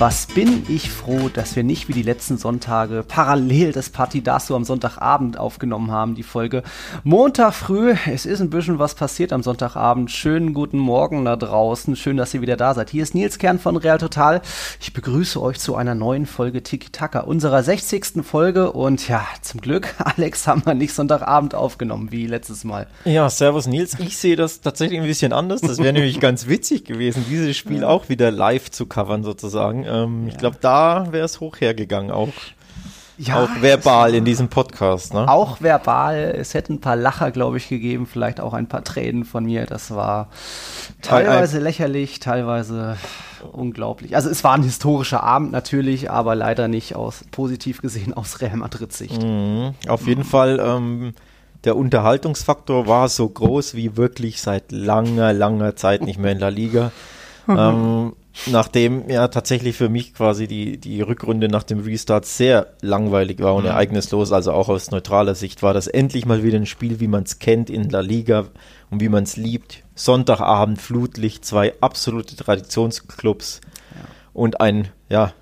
Was bin ich froh, dass wir nicht wie die letzten Sonntage parallel das Partidaso am Sonntagabend aufgenommen haben, die Folge. Montag früh, es ist ein bisschen was passiert am Sonntagabend. Schönen guten Morgen da draußen. Schön, dass ihr wieder da seid. Hier ist Nils Kern von Real Total. Ich begrüße euch zu einer neuen Folge Tiki Taka, unserer 60. Folge. Und ja, zum Glück, Alex, haben wir nicht Sonntagabend aufgenommen, wie letztes Mal. Ja, servus Nils. Ich sehe das tatsächlich ein bisschen anders. Das wäre nämlich ganz witzig gewesen, dieses Spiel auch wieder live zu covern sozusagen. Ähm, ja. Ich glaube, da wäre es hoch hergegangen, auch. Ja, auch verbal in diesem Podcast, ne? Auch verbal. Es hätte ein paar Lacher, glaube ich, gegeben, vielleicht auch ein paar Tränen von mir. Das war teilweise ein, ein, lächerlich, teilweise unglaublich. Also es war ein historischer Abend natürlich, aber leider nicht aus positiv gesehen aus Real Madrid Sicht. Mhm. Auf jeden Fall. Ähm, der Unterhaltungsfaktor war so groß wie wirklich seit langer, langer Zeit nicht mehr in der Liga. ähm, nachdem ja tatsächlich für mich quasi die, die Rückrunde nach dem Restart sehr langweilig war und mhm. ereignislos, also auch aus neutraler Sicht, war das endlich mal wieder ein Spiel, wie man es kennt in La Liga und wie man es liebt. Sonntagabend, Flutlicht, zwei absolute Traditionsclubs ja. und ein, ja,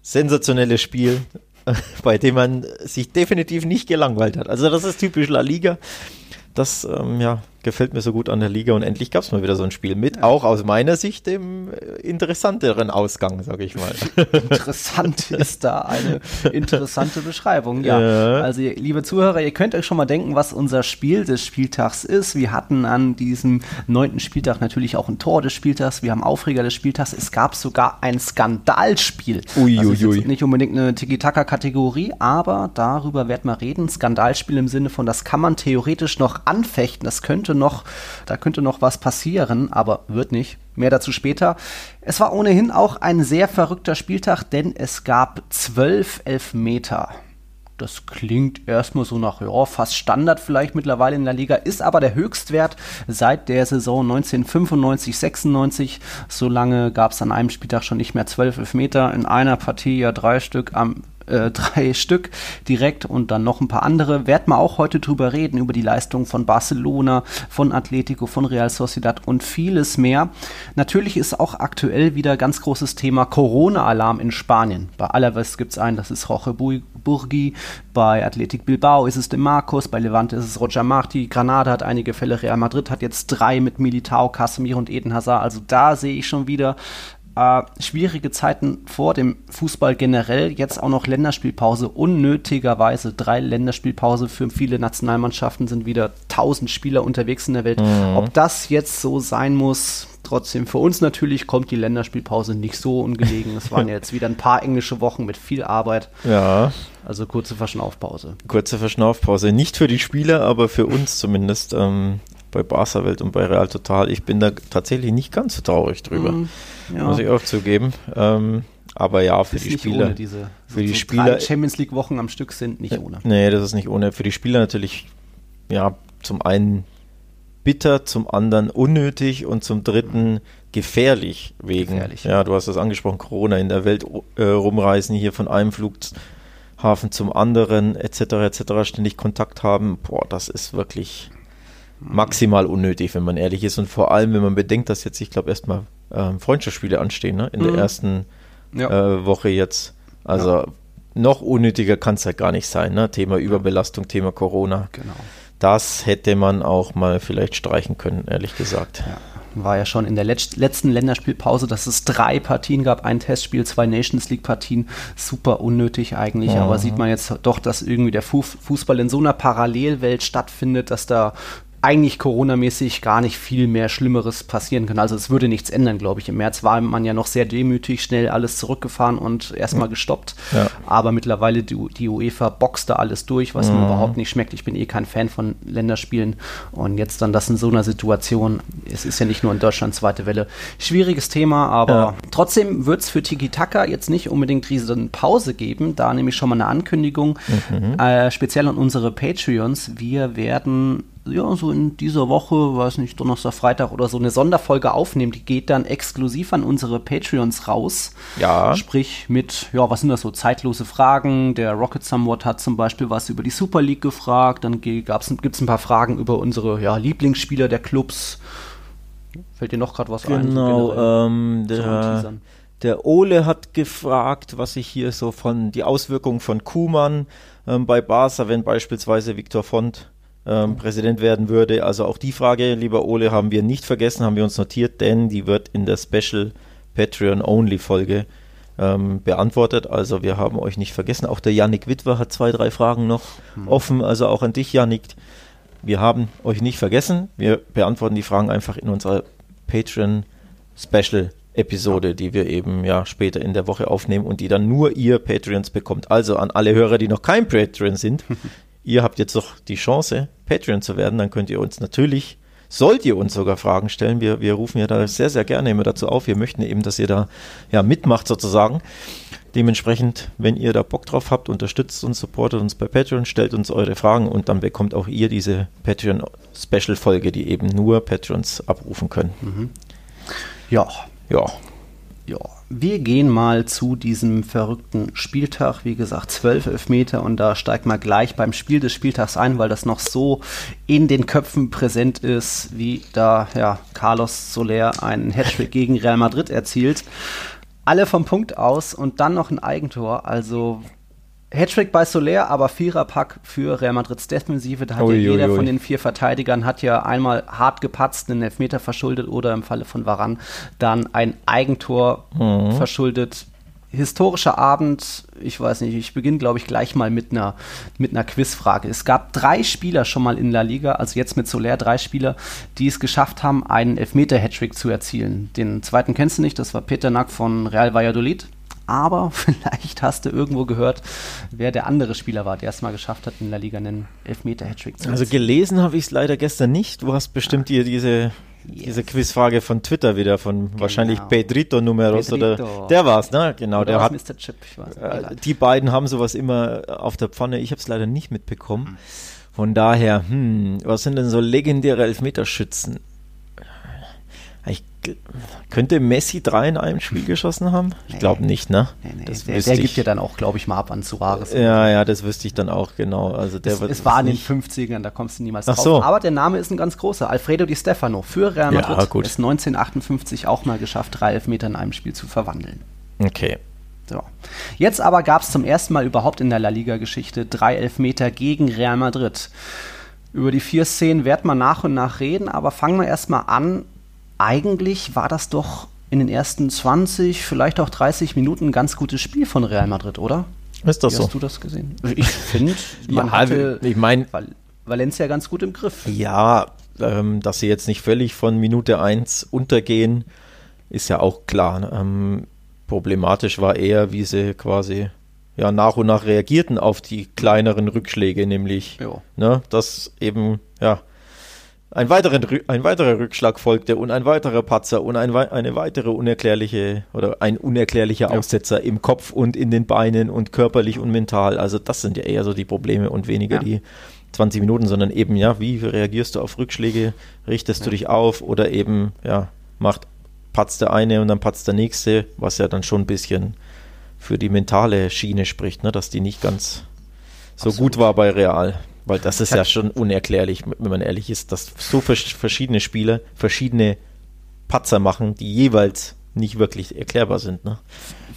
sensationelles Spiel, bei dem man sich definitiv nicht gelangweilt hat. Also das ist typisch La Liga. Das, ähm, ja, gefällt mir so gut an der Liga und endlich gab es mal wieder so ein Spiel mit, ja. auch aus meiner Sicht dem äh, interessanteren Ausgang, sage ich mal. Interessant ist da eine interessante Beschreibung, ja. ja. Also liebe Zuhörer, ihr könnt euch schon mal denken, was unser Spiel des Spieltags ist. Wir hatten an diesem neunten Spieltag natürlich auch ein Tor des Spieltags, wir haben Aufreger des Spieltags, es gab sogar ein Skandalspiel. Uiuiui. Also nicht unbedingt eine Tiki-Taka-Kategorie, aber darüber werden wir reden. Skandalspiel im Sinne von, das kann man theoretisch noch anfechten, das könnte könnte noch, da könnte noch was passieren, aber wird nicht. Mehr dazu später. Es war ohnehin auch ein sehr verrückter Spieltag, denn es gab zwölf Elfmeter. Das klingt erstmal so nach, ja, fast Standard vielleicht mittlerweile in der Liga, ist aber der Höchstwert seit der Saison 1995, 96. So lange gab es an einem Spieltag schon nicht mehr zwölf Elfmeter. In einer Partie ja drei Stück am äh, drei Stück direkt und dann noch ein paar andere. Werden wir auch heute drüber reden, über die Leistung von Barcelona, von Atletico, von Real Sociedad und vieles mehr. Natürlich ist auch aktuell wieder ganz großes Thema Corona-Alarm in Spanien. Bei Alaves gibt es einen, das ist Roche Burgi, bei Athletic Bilbao ist es De Marcos, bei Levante ist es Roger Marti, Granada hat einige Fälle, Real Madrid hat jetzt drei mit Militao, Casemiro und Eden Hazard. Also da sehe ich schon wieder äh, schwierige Zeiten vor dem Fußball generell, jetzt auch noch Länderspielpause, unnötigerweise drei Länderspielpause für viele Nationalmannschaften sind wieder tausend Spieler unterwegs in der Welt. Mhm. Ob das jetzt so sein muss, trotzdem für uns natürlich kommt die Länderspielpause nicht so ungelegen. Es waren ja jetzt wieder ein paar englische Wochen mit viel Arbeit. Ja. Also kurze Verschnaufpause. Kurze Verschnaufpause. Nicht für die Spieler, aber für uns zumindest. Ähm, bei Barca Welt und bei Real Total. Ich bin da tatsächlich nicht ganz so traurig drüber. Mm ja. muss ich auch zugeben. Ähm, aber ja, für ist die Spieler. Ohne diese, für so die Spieler. Champions League Wochen am Stück sind nicht ohne. Nee, das ist nicht ohne. Für die Spieler natürlich, ja, zum einen bitter, zum anderen unnötig und zum dritten gefährlich wegen. Gefährlich. Ja, du hast das angesprochen, Corona in der Welt äh, rumreisen, hier von einem Flughafen zum anderen, etc., etc., ständig Kontakt haben. Boah, das ist wirklich maximal unnötig, wenn man ehrlich ist. Und vor allem, wenn man bedenkt, dass jetzt, ich glaube, erstmal ähm, Freundschaftsspiele anstehen, ne? in mhm. der ersten ja. äh, Woche jetzt. Also ja. noch unnötiger kann es halt gar nicht sein. Ne? Thema Überbelastung, Thema Corona. Genau. Das hätte man auch mal vielleicht streichen können, ehrlich gesagt. Ja war ja schon in der letzten Länderspielpause, dass es drei Partien gab, ein Testspiel, zwei Nations League Partien, super unnötig eigentlich, mhm. aber sieht man jetzt doch, dass irgendwie der Fußball in so einer Parallelwelt stattfindet, dass da eigentlich Corona-mäßig gar nicht viel mehr Schlimmeres passieren kann. Also es würde nichts ändern, glaube ich. Im März war man ja noch sehr demütig, schnell alles zurückgefahren und erstmal gestoppt. Ja. Aber mittlerweile die, die, UEFA boxt da alles durch, was mhm. mir überhaupt nicht schmeckt. Ich bin eh kein Fan von Länderspielen. Und jetzt dann das in so einer Situation, es ist ja nicht nur in Deutschland zweite Welle. Schwieriges Thema, aber ja. trotzdem wird es für Tiki Taka jetzt nicht unbedingt riesen Pause geben. Da nämlich schon mal eine Ankündigung, mhm. äh, speziell an unsere Patreons. Wir werden ja, so in dieser Woche, weiß nicht, Donnerstag, Freitag oder so eine Sonderfolge aufnehmen. Die geht dann exklusiv an unsere Patreons raus. Ja. Sprich mit, ja, was sind das so, zeitlose Fragen. Der Rocket Somewhat hat zum Beispiel was über die Super League gefragt. Dann gibt es ein paar Fragen über unsere ja, Lieblingsspieler der Clubs. Fällt dir noch gerade was genau, ein? Genau, ähm, der, der Ole hat gefragt, was ich hier so von die Auswirkungen von Kuman ähm, bei Barca, wenn beispielsweise Viktor Font ähm, Präsident werden würde. Also auch die Frage, lieber Ole, haben wir nicht vergessen, haben wir uns notiert, denn die wird in der Special Patreon-Only-Folge ähm, beantwortet. Also wir haben euch nicht vergessen. Auch der Yannick Witwer hat zwei, drei Fragen noch mhm. offen. Also auch an dich, Yannick. Wir haben euch nicht vergessen. Wir beantworten die Fragen einfach in unserer Patreon-Special-Episode, ja. die wir eben ja später in der Woche aufnehmen und die dann nur ihr Patreons bekommt. Also an alle Hörer, die noch kein Patreon sind, ihr habt jetzt doch die Chance, Patreon zu werden, dann könnt ihr uns natürlich, sollt ihr uns sogar Fragen stellen. Wir, wir rufen ja da sehr, sehr gerne immer dazu auf. Wir möchten eben, dass ihr da ja mitmacht sozusagen. Dementsprechend, wenn ihr da Bock drauf habt, unterstützt uns, supportet uns bei Patreon, stellt uns eure Fragen und dann bekommt auch ihr diese Patreon-Special-Folge, die eben nur Patrons abrufen können. Mhm. Ja. Ja. Ja, wir gehen mal zu diesem verrückten Spieltag. Wie gesagt, 12 Elfmeter und da steigt man gleich beim Spiel des Spieltags ein, weil das noch so in den Köpfen präsent ist, wie da ja, Carlos Soler einen Hattrick gegen Real Madrid erzielt. Alle vom Punkt aus und dann noch ein Eigentor. Also Hattrick bei Soler, aber Viererpack für Real Madrids Defensive. Da hat ui, ja jeder ui, ui. von den vier Verteidigern hat ja einmal hart gepatzt, einen Elfmeter verschuldet oder im Falle von Varan dann ein Eigentor mhm. verschuldet. Historischer Abend, ich weiß nicht, ich beginne, glaube ich, gleich mal mit einer, mit einer Quizfrage. Es gab drei Spieler schon mal in La Liga, also jetzt mit Soler drei Spieler, die es geschafft haben, einen Elfmeter-Hattrick zu erzielen. Den zweiten kennst du nicht, das war Peter Nack von Real Valladolid aber vielleicht hast du irgendwo gehört, wer der andere Spieler war, der es mal geschafft hat, in La Liga einen Elfmeter-Hattrick zu Also gelesen habe ich es leider gestern nicht. Du hast bestimmt ja. dir diese Yes. Diese Quizfrage von Twitter wieder, von genau. wahrscheinlich Pedrito Numeros Pedrito. oder der war es, ne? Genau, oder der hat. Mr. Chip, äh, die beiden haben sowas immer auf der Pfanne. Ich habe es leider nicht mitbekommen. Mhm. Von daher, hm, was sind denn so legendäre Elfmeterschützen? Könnte Messi drei in einem Spiel geschossen haben? Ich glaube nicht, ne? Nee, nee. Das der, der gibt ja dann auch, glaube ich, mal ab an Suarez. Ja, ja, das wüsste ich dann auch, genau. Also der es, wird, es war in den 50ern, da kommst du niemals Ach drauf. So. Aber der Name ist ein ganz großer. Alfredo Di Stefano für Real Madrid. Ja, gut. Ist 1958 auch mal geschafft, drei Elfmeter in einem Spiel zu verwandeln. Okay. So. Jetzt aber gab es zum ersten Mal überhaupt in der La Liga-Geschichte drei Elfmeter gegen Real Madrid. Über die vier Szenen wird man nach und nach reden, aber fangen wir erstmal an eigentlich war das doch in den ersten 20, vielleicht auch 30 Minuten ein ganz gutes Spiel von Real Madrid, oder? Ist das Wie so? Hast du das gesehen? Ich finde, man ja, hatte ich mein, Valencia ganz gut im Griff. Ja, ähm, dass sie jetzt nicht völlig von Minute 1 untergehen, ist ja auch klar. Ähm, problematisch war eher, wie sie quasi ja, nach und nach reagierten auf die kleineren Rückschläge, nämlich, ne, dass eben, ja, ein, weiteren, ein weiterer Rückschlag folgte und ein weiterer Patzer und ein, eine weitere unerklärliche oder ein unerklärlicher ja. Aussetzer im Kopf und in den Beinen und körperlich und mental. Also das sind ja eher so die Probleme und weniger ja. die 20 Minuten, sondern eben, ja, wie reagierst du auf Rückschläge? Richtest ja. du dich auf oder eben, ja, macht, patzt der eine und dann patzt der nächste, was ja dann schon ein bisschen für die mentale Schiene spricht, ne, dass die nicht ganz so Absolut. gut war bei Real. Weil das ist ja schon unerklärlich, wenn man ehrlich ist, dass so verschiedene Spieler verschiedene Patzer machen, die jeweils nicht wirklich erklärbar sind. Ne?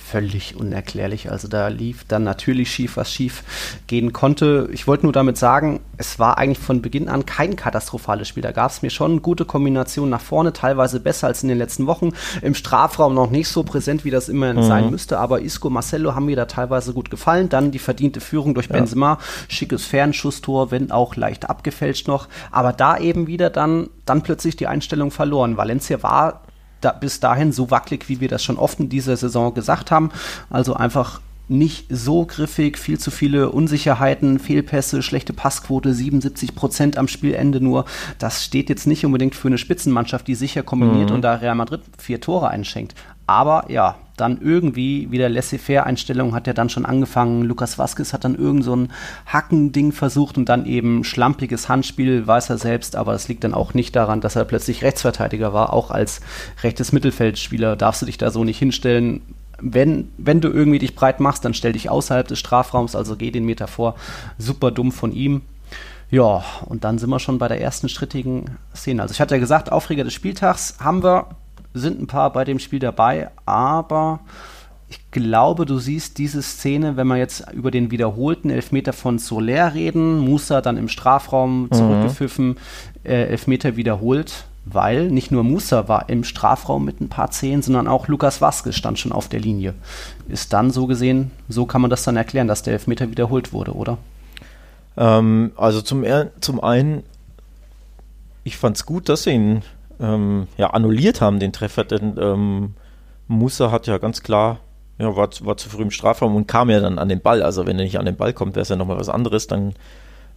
Völlig unerklärlich. Also da lief dann natürlich schief, was schief gehen konnte. Ich wollte nur damit sagen, es war eigentlich von Beginn an kein katastrophales Spiel. Da gab es mir schon gute Kombinationen nach vorne, teilweise besser als in den letzten Wochen. Im Strafraum noch nicht so präsent, wie das immer mhm. sein müsste, aber Isco, Marcelo haben mir da teilweise gut gefallen. Dann die verdiente Führung durch ja. Benzema, schickes Fernschusstor, wenn auch leicht abgefälscht noch. Aber da eben wieder dann, dann plötzlich die Einstellung verloren. Valencia war da, bis dahin so wackelig, wie wir das schon oft in dieser Saison gesagt haben. Also einfach nicht so griffig, viel zu viele Unsicherheiten, Fehlpässe, schlechte Passquote, 77 Prozent am Spielende nur. Das steht jetzt nicht unbedingt für eine Spitzenmannschaft, die sicher kombiniert mhm. und da Real Madrid vier Tore einschenkt. Aber ja, dann irgendwie wieder Laissez-faire-Einstellung hat ja dann schon angefangen. Lukas Vasquez hat dann irgend so ein Hackending versucht und dann eben schlampiges Handspiel, weiß er selbst, aber das liegt dann auch nicht daran, dass er plötzlich Rechtsverteidiger war. Auch als rechtes Mittelfeldspieler darfst du dich da so nicht hinstellen. Wenn, wenn du irgendwie dich breit machst, dann stell dich außerhalb des Strafraums, also geh den Meter vor. Super dumm von ihm. Ja, und dann sind wir schon bei der ersten strittigen Szene. Also ich hatte ja gesagt, Aufreger des Spieltags haben wir sind ein paar bei dem Spiel dabei, aber ich glaube, du siehst diese Szene, wenn wir jetzt über den wiederholten Elfmeter von Soler reden, Musa dann im Strafraum mhm. zurückgepfiffen, mhm. äh, Elfmeter wiederholt, weil nicht nur Musa war im Strafraum mit ein paar Zehen, sondern auch Lukas Vasquez stand schon auf der Linie. Ist dann so gesehen, so kann man das dann erklären, dass der Elfmeter wiederholt wurde, oder? Ähm, also zum, zum einen, ich fand es gut, dass sie ihn ähm, ja, annulliert haben, den Treffer, denn ähm, Musa hat ja ganz klar, ja, war, war zu früh im Strafraum und kam ja dann an den Ball. Also wenn er nicht an den Ball kommt, wäre es ja nochmal was anderes, dann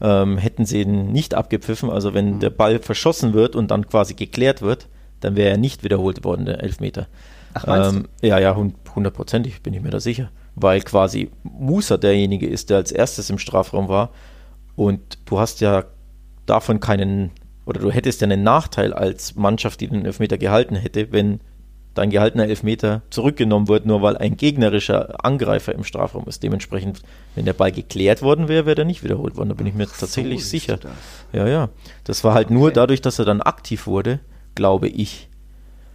ähm, hätten sie ihn nicht abgepfiffen. Also wenn mhm. der Ball verschossen wird und dann quasi geklärt wird, dann wäre er nicht wiederholt worden, der Elfmeter. Ach, ähm, ja, ja, hundertprozentig bin ich mir da sicher. Weil quasi Musa derjenige ist, der als erstes im Strafraum war. Und du hast ja davon keinen oder du hättest ja einen Nachteil als Mannschaft, die den Elfmeter gehalten hätte, wenn dein gehaltener Elfmeter zurückgenommen wird, nur weil ein gegnerischer Angreifer im Strafraum ist. Dementsprechend, wenn der Ball geklärt worden wäre, wäre der nicht wiederholt worden. Da bin ich mir Ach, tatsächlich so sicher. Ja, ja. Das war halt okay. nur dadurch, dass er dann aktiv wurde, glaube ich.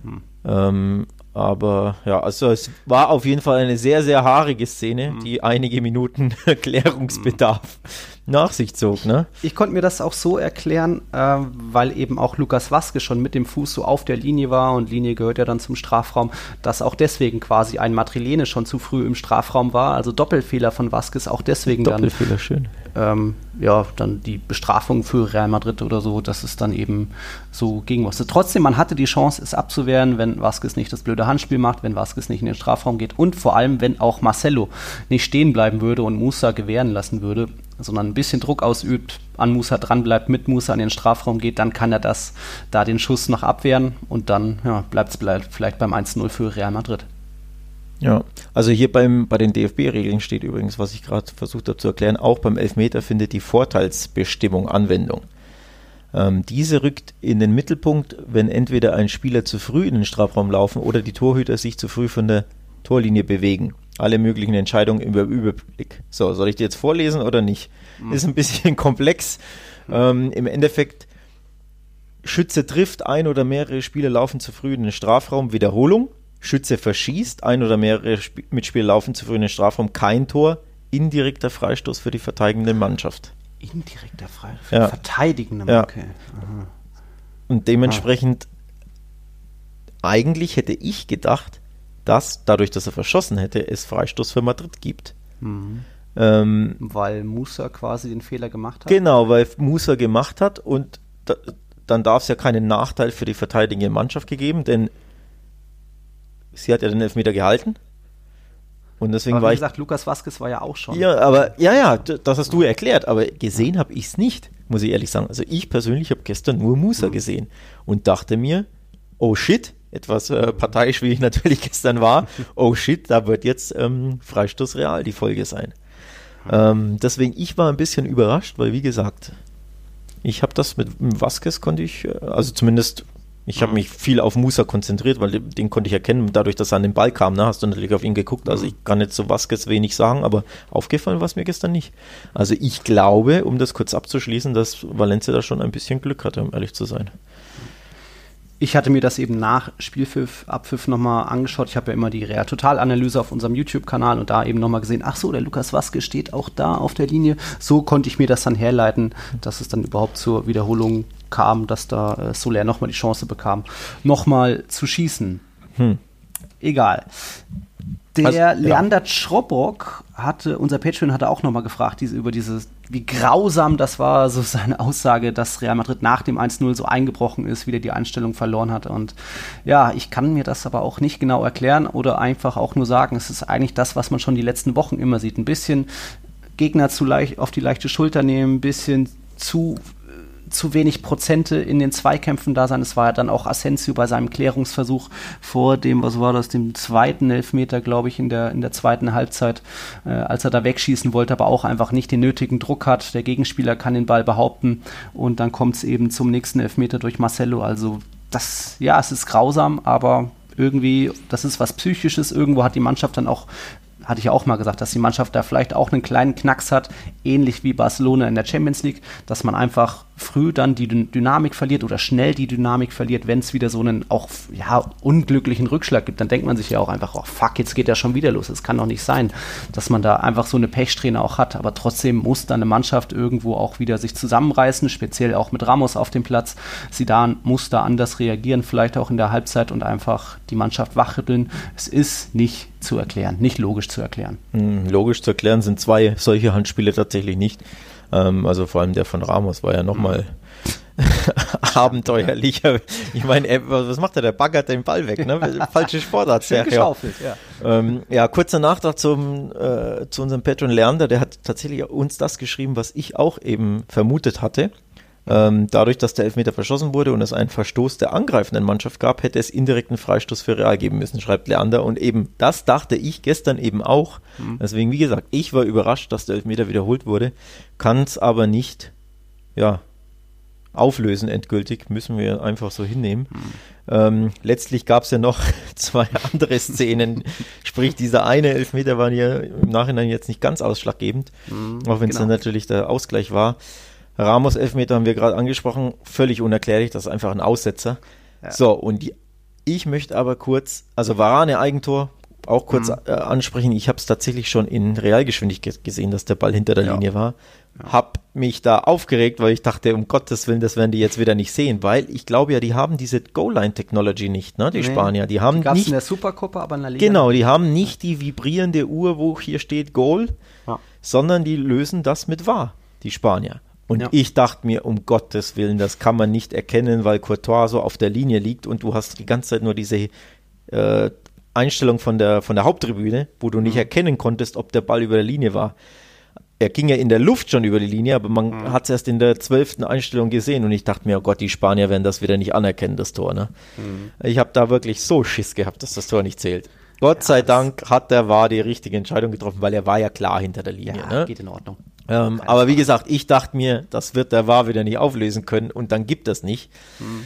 Hm. Ähm, aber ja, also es war auf jeden Fall eine sehr, sehr haarige Szene, hm. die einige Minuten Klärungsbedarf nach sich zog. Ne? Ich konnte mir das auch so erklären, äh, weil eben auch Lukas Waske schon mit dem Fuß so auf der Linie war und Linie gehört ja dann zum Strafraum, dass auch deswegen quasi ein Matrilene schon zu früh im Strafraum war. Also Doppelfehler von Vasquez auch deswegen Doppelfehler, dann. schön. Ähm, ja, dann die Bestrafung für Real Madrid oder so, dass es dann eben so gegen musste. Trotzdem, man hatte die Chance, es abzuwehren, wenn Vasquez nicht das blöde Handspiel macht, wenn Vasquez nicht in den Strafraum geht und vor allem, wenn auch Marcelo nicht stehen bleiben würde und Musa gewähren lassen würde sondern ein bisschen Druck ausübt, an Musa dranbleibt, mit Musa an den Strafraum geht, dann kann er das, da den Schuss noch abwehren und dann ja, bleibt es vielleicht beim 1-0 für Real Madrid. Ja, also hier beim, bei den DFB-Regeln steht übrigens, was ich gerade versucht habe zu erklären, auch beim Elfmeter findet die Vorteilsbestimmung Anwendung. Ähm, diese rückt in den Mittelpunkt, wenn entweder ein Spieler zu früh in den Strafraum laufen oder die Torhüter sich zu früh von der Torlinie bewegen alle möglichen Entscheidungen im Überblick. So, soll ich die jetzt vorlesen oder nicht? Mhm. Ist ein bisschen komplex. Ähm, Im Endeffekt, Schütze trifft, ein oder mehrere Spieler laufen zu früh in den Strafraum, Wiederholung. Schütze verschießt, ein oder mehrere Sp Mitspieler laufen zu früh in den Strafraum, kein Tor, indirekter Freistoß für die verteidigende Mannschaft. Indirekter Freistoß für ja. die verteidigende Mannschaft? Ja. Okay. Und dementsprechend, ah. eigentlich hätte ich gedacht, dass dadurch, dass er verschossen hätte, es Freistoß für Madrid gibt. Mhm. Ähm, weil Musa quasi den Fehler gemacht hat? Genau, weil Musa gemacht hat und da, dann darf es ja keinen Nachteil für die verteidigende Mannschaft gegeben, denn sie hat ja den Elfmeter gehalten. Und deswegen aber war wie gesagt, Lukas Vasquez war ja auch schon. Ja, aber ja, ja, das hast du erklärt, aber gesehen habe ich es nicht, muss ich ehrlich sagen. Also ich persönlich habe gestern nur Musa mhm. gesehen und dachte mir, oh shit, etwas äh, parteiisch, wie ich natürlich gestern war, oh shit, da wird jetzt ähm, Freistoß Real die Folge sein. Ähm, deswegen, ich war ein bisschen überrascht, weil wie gesagt, ich habe das mit, mit Vasquez konnte ich, äh, also zumindest, ich habe mich viel auf Musa konzentriert, weil den, konnte ich erkennen, dadurch, dass er an den Ball kam, ne, hast du natürlich auf ihn geguckt. Also ich kann jetzt zu Vasquez wenig sagen, aber aufgefallen war es mir gestern nicht. Also ich glaube, um das kurz abzuschließen, dass Valencia da schon ein bisschen Glück hatte, um ehrlich zu sein. Ich hatte mir das eben nach Spielpfiff, Abpfiff nochmal angeschaut. Ich habe ja immer die Real Total-Analyse auf unserem YouTube-Kanal und da eben nochmal gesehen, ach so, der Lukas Waske steht auch da auf der Linie. So konnte ich mir das dann herleiten, dass es dann überhaupt zur Wiederholung kam, dass da äh, Soler nochmal die Chance bekam, nochmal zu schießen. Hm. Egal. Der also, Leander ja. Czrobock hatte, unser Patreon hatte auch nochmal gefragt, diese, über dieses, wie grausam das war, so seine Aussage, dass Real Madrid nach dem 1-0 so eingebrochen ist, wieder die Einstellung verloren hat. Und ja, ich kann mir das aber auch nicht genau erklären oder einfach auch nur sagen, es ist eigentlich das, was man schon die letzten Wochen immer sieht. Ein bisschen Gegner zu leicht, auf die leichte Schulter nehmen, ein bisschen zu zu wenig Prozente in den Zweikämpfen da sein. Es war ja dann auch Asensio bei seinem Klärungsversuch vor dem, was war das, dem zweiten Elfmeter, glaube ich, in der, in der zweiten Halbzeit, äh, als er da wegschießen wollte, aber auch einfach nicht den nötigen Druck hat. Der Gegenspieler kann den Ball behaupten und dann kommt es eben zum nächsten Elfmeter durch Marcelo. Also das, ja, es ist grausam, aber irgendwie, das ist was Psychisches. Irgendwo hat die Mannschaft dann auch hatte ich ja auch mal gesagt, dass die Mannschaft da vielleicht auch einen kleinen Knacks hat, ähnlich wie Barcelona in der Champions League, dass man einfach früh dann die Dynamik verliert oder schnell die Dynamik verliert, wenn es wieder so einen auch ja, unglücklichen Rückschlag gibt, dann denkt man sich ja auch einfach, oh fuck, jetzt geht ja schon wieder los. Es kann doch nicht sein, dass man da einfach so eine Pechsträhne auch hat. Aber trotzdem muss dann eine Mannschaft irgendwo auch wieder sich zusammenreißen, speziell auch mit Ramos auf dem Platz. Sidan muss da anders reagieren, vielleicht auch in der Halbzeit und einfach die Mannschaft wachrütteln. Es ist nicht zu erklären, nicht logisch zu erklären. Hm, logisch zu erklären sind zwei solche Handspiele tatsächlich nicht. Ähm, also vor allem der von Ramos war ja nochmal abenteuerlicher. Ich meine, was macht er? Der baggert den Ball weg, ne? Falsche Sportart. Schön geschaufelt, ja. Ähm, ja, kurzer Nachtrag zum, äh, zu unserem Patron Leander, der hat tatsächlich uns das geschrieben, was ich auch eben vermutet hatte. Ähm, dadurch, dass der Elfmeter verschossen wurde und es einen Verstoß der angreifenden Mannschaft gab, hätte es indirekten Freistoß für Real geben müssen, schreibt Leander. Und eben das dachte ich gestern eben auch. Mhm. Deswegen, wie gesagt, ich war überrascht, dass der Elfmeter wiederholt wurde, kann es aber nicht, ja, auflösen endgültig, müssen wir einfach so hinnehmen. Mhm. Ähm, letztlich gab es ja noch zwei andere Szenen, sprich dieser eine Elfmeter war ja im Nachhinein jetzt nicht ganz ausschlaggebend, mhm, auch wenn es genau. dann natürlich der Ausgleich war. Ramos Elfmeter haben wir gerade angesprochen, völlig unerklärlich, das ist einfach ein Aussetzer. Ja. So, und die, ich möchte aber kurz, also Varane Eigentor, auch kurz mhm. äh, ansprechen. Ich habe es tatsächlich schon in Realgeschwindigkeit gesehen, dass der Ball hinter der ja. Linie war. Ja. Hab mich da aufgeregt, weil ich dachte, um Gottes Willen, das werden die jetzt wieder nicht sehen, weil ich glaube ja, die haben diese Goal-Line-Technology nicht, ne, die nee. Spanier. Die haben die nicht. in der Supercopa, aber in der Liga. Genau, die haben nicht die vibrierende Uhr, wo hier steht Goal, ja. sondern die lösen das mit wahr, die Spanier. Und ja. ich dachte mir, um Gottes Willen, das kann man nicht erkennen, weil Courtois so auf der Linie liegt und du hast die ganze Zeit nur diese äh, Einstellung von der, von der Haupttribüne, wo du nicht mhm. erkennen konntest, ob der Ball über der Linie war. Er ging ja in der Luft schon über die Linie, aber man mhm. hat es erst in der zwölften Einstellung gesehen und ich dachte mir, oh Gott, die Spanier werden das wieder nicht anerkennen, das Tor. Ne? Mhm. Ich habe da wirklich so Schiss gehabt, dass das Tor nicht zählt. Gott ja, sei Dank hat der war die richtige Entscheidung getroffen, weil er war ja klar hinter der Linie. Ja, ne? geht in Ordnung. Ähm, aber wie gesagt, ich dachte mir, das wird der war wieder nicht auflösen können und dann gibt das nicht. Mhm.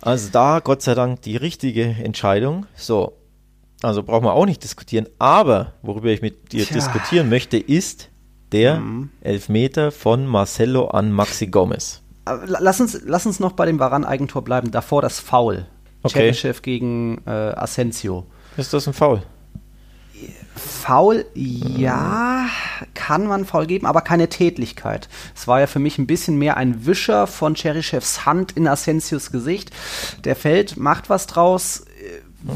Also da, Gott sei Dank, die richtige Entscheidung. So, also brauchen wir auch nicht diskutieren. Aber worüber ich mit dir Tja. diskutieren möchte, ist der mhm. Elfmeter von Marcelo an Maxi Gomez. Lass uns, lass uns noch bei dem Varan-Eigentor bleiben. Davor das Foul. Okay. Chef gegen äh, Asensio. Ist das ein Foul? Foul, ja, kann man Foul geben, aber keine Tätlichkeit. Es war ja für mich ein bisschen mehr ein Wischer von Cherichevs Hand in Asensios Gesicht. Der fällt, macht was draus,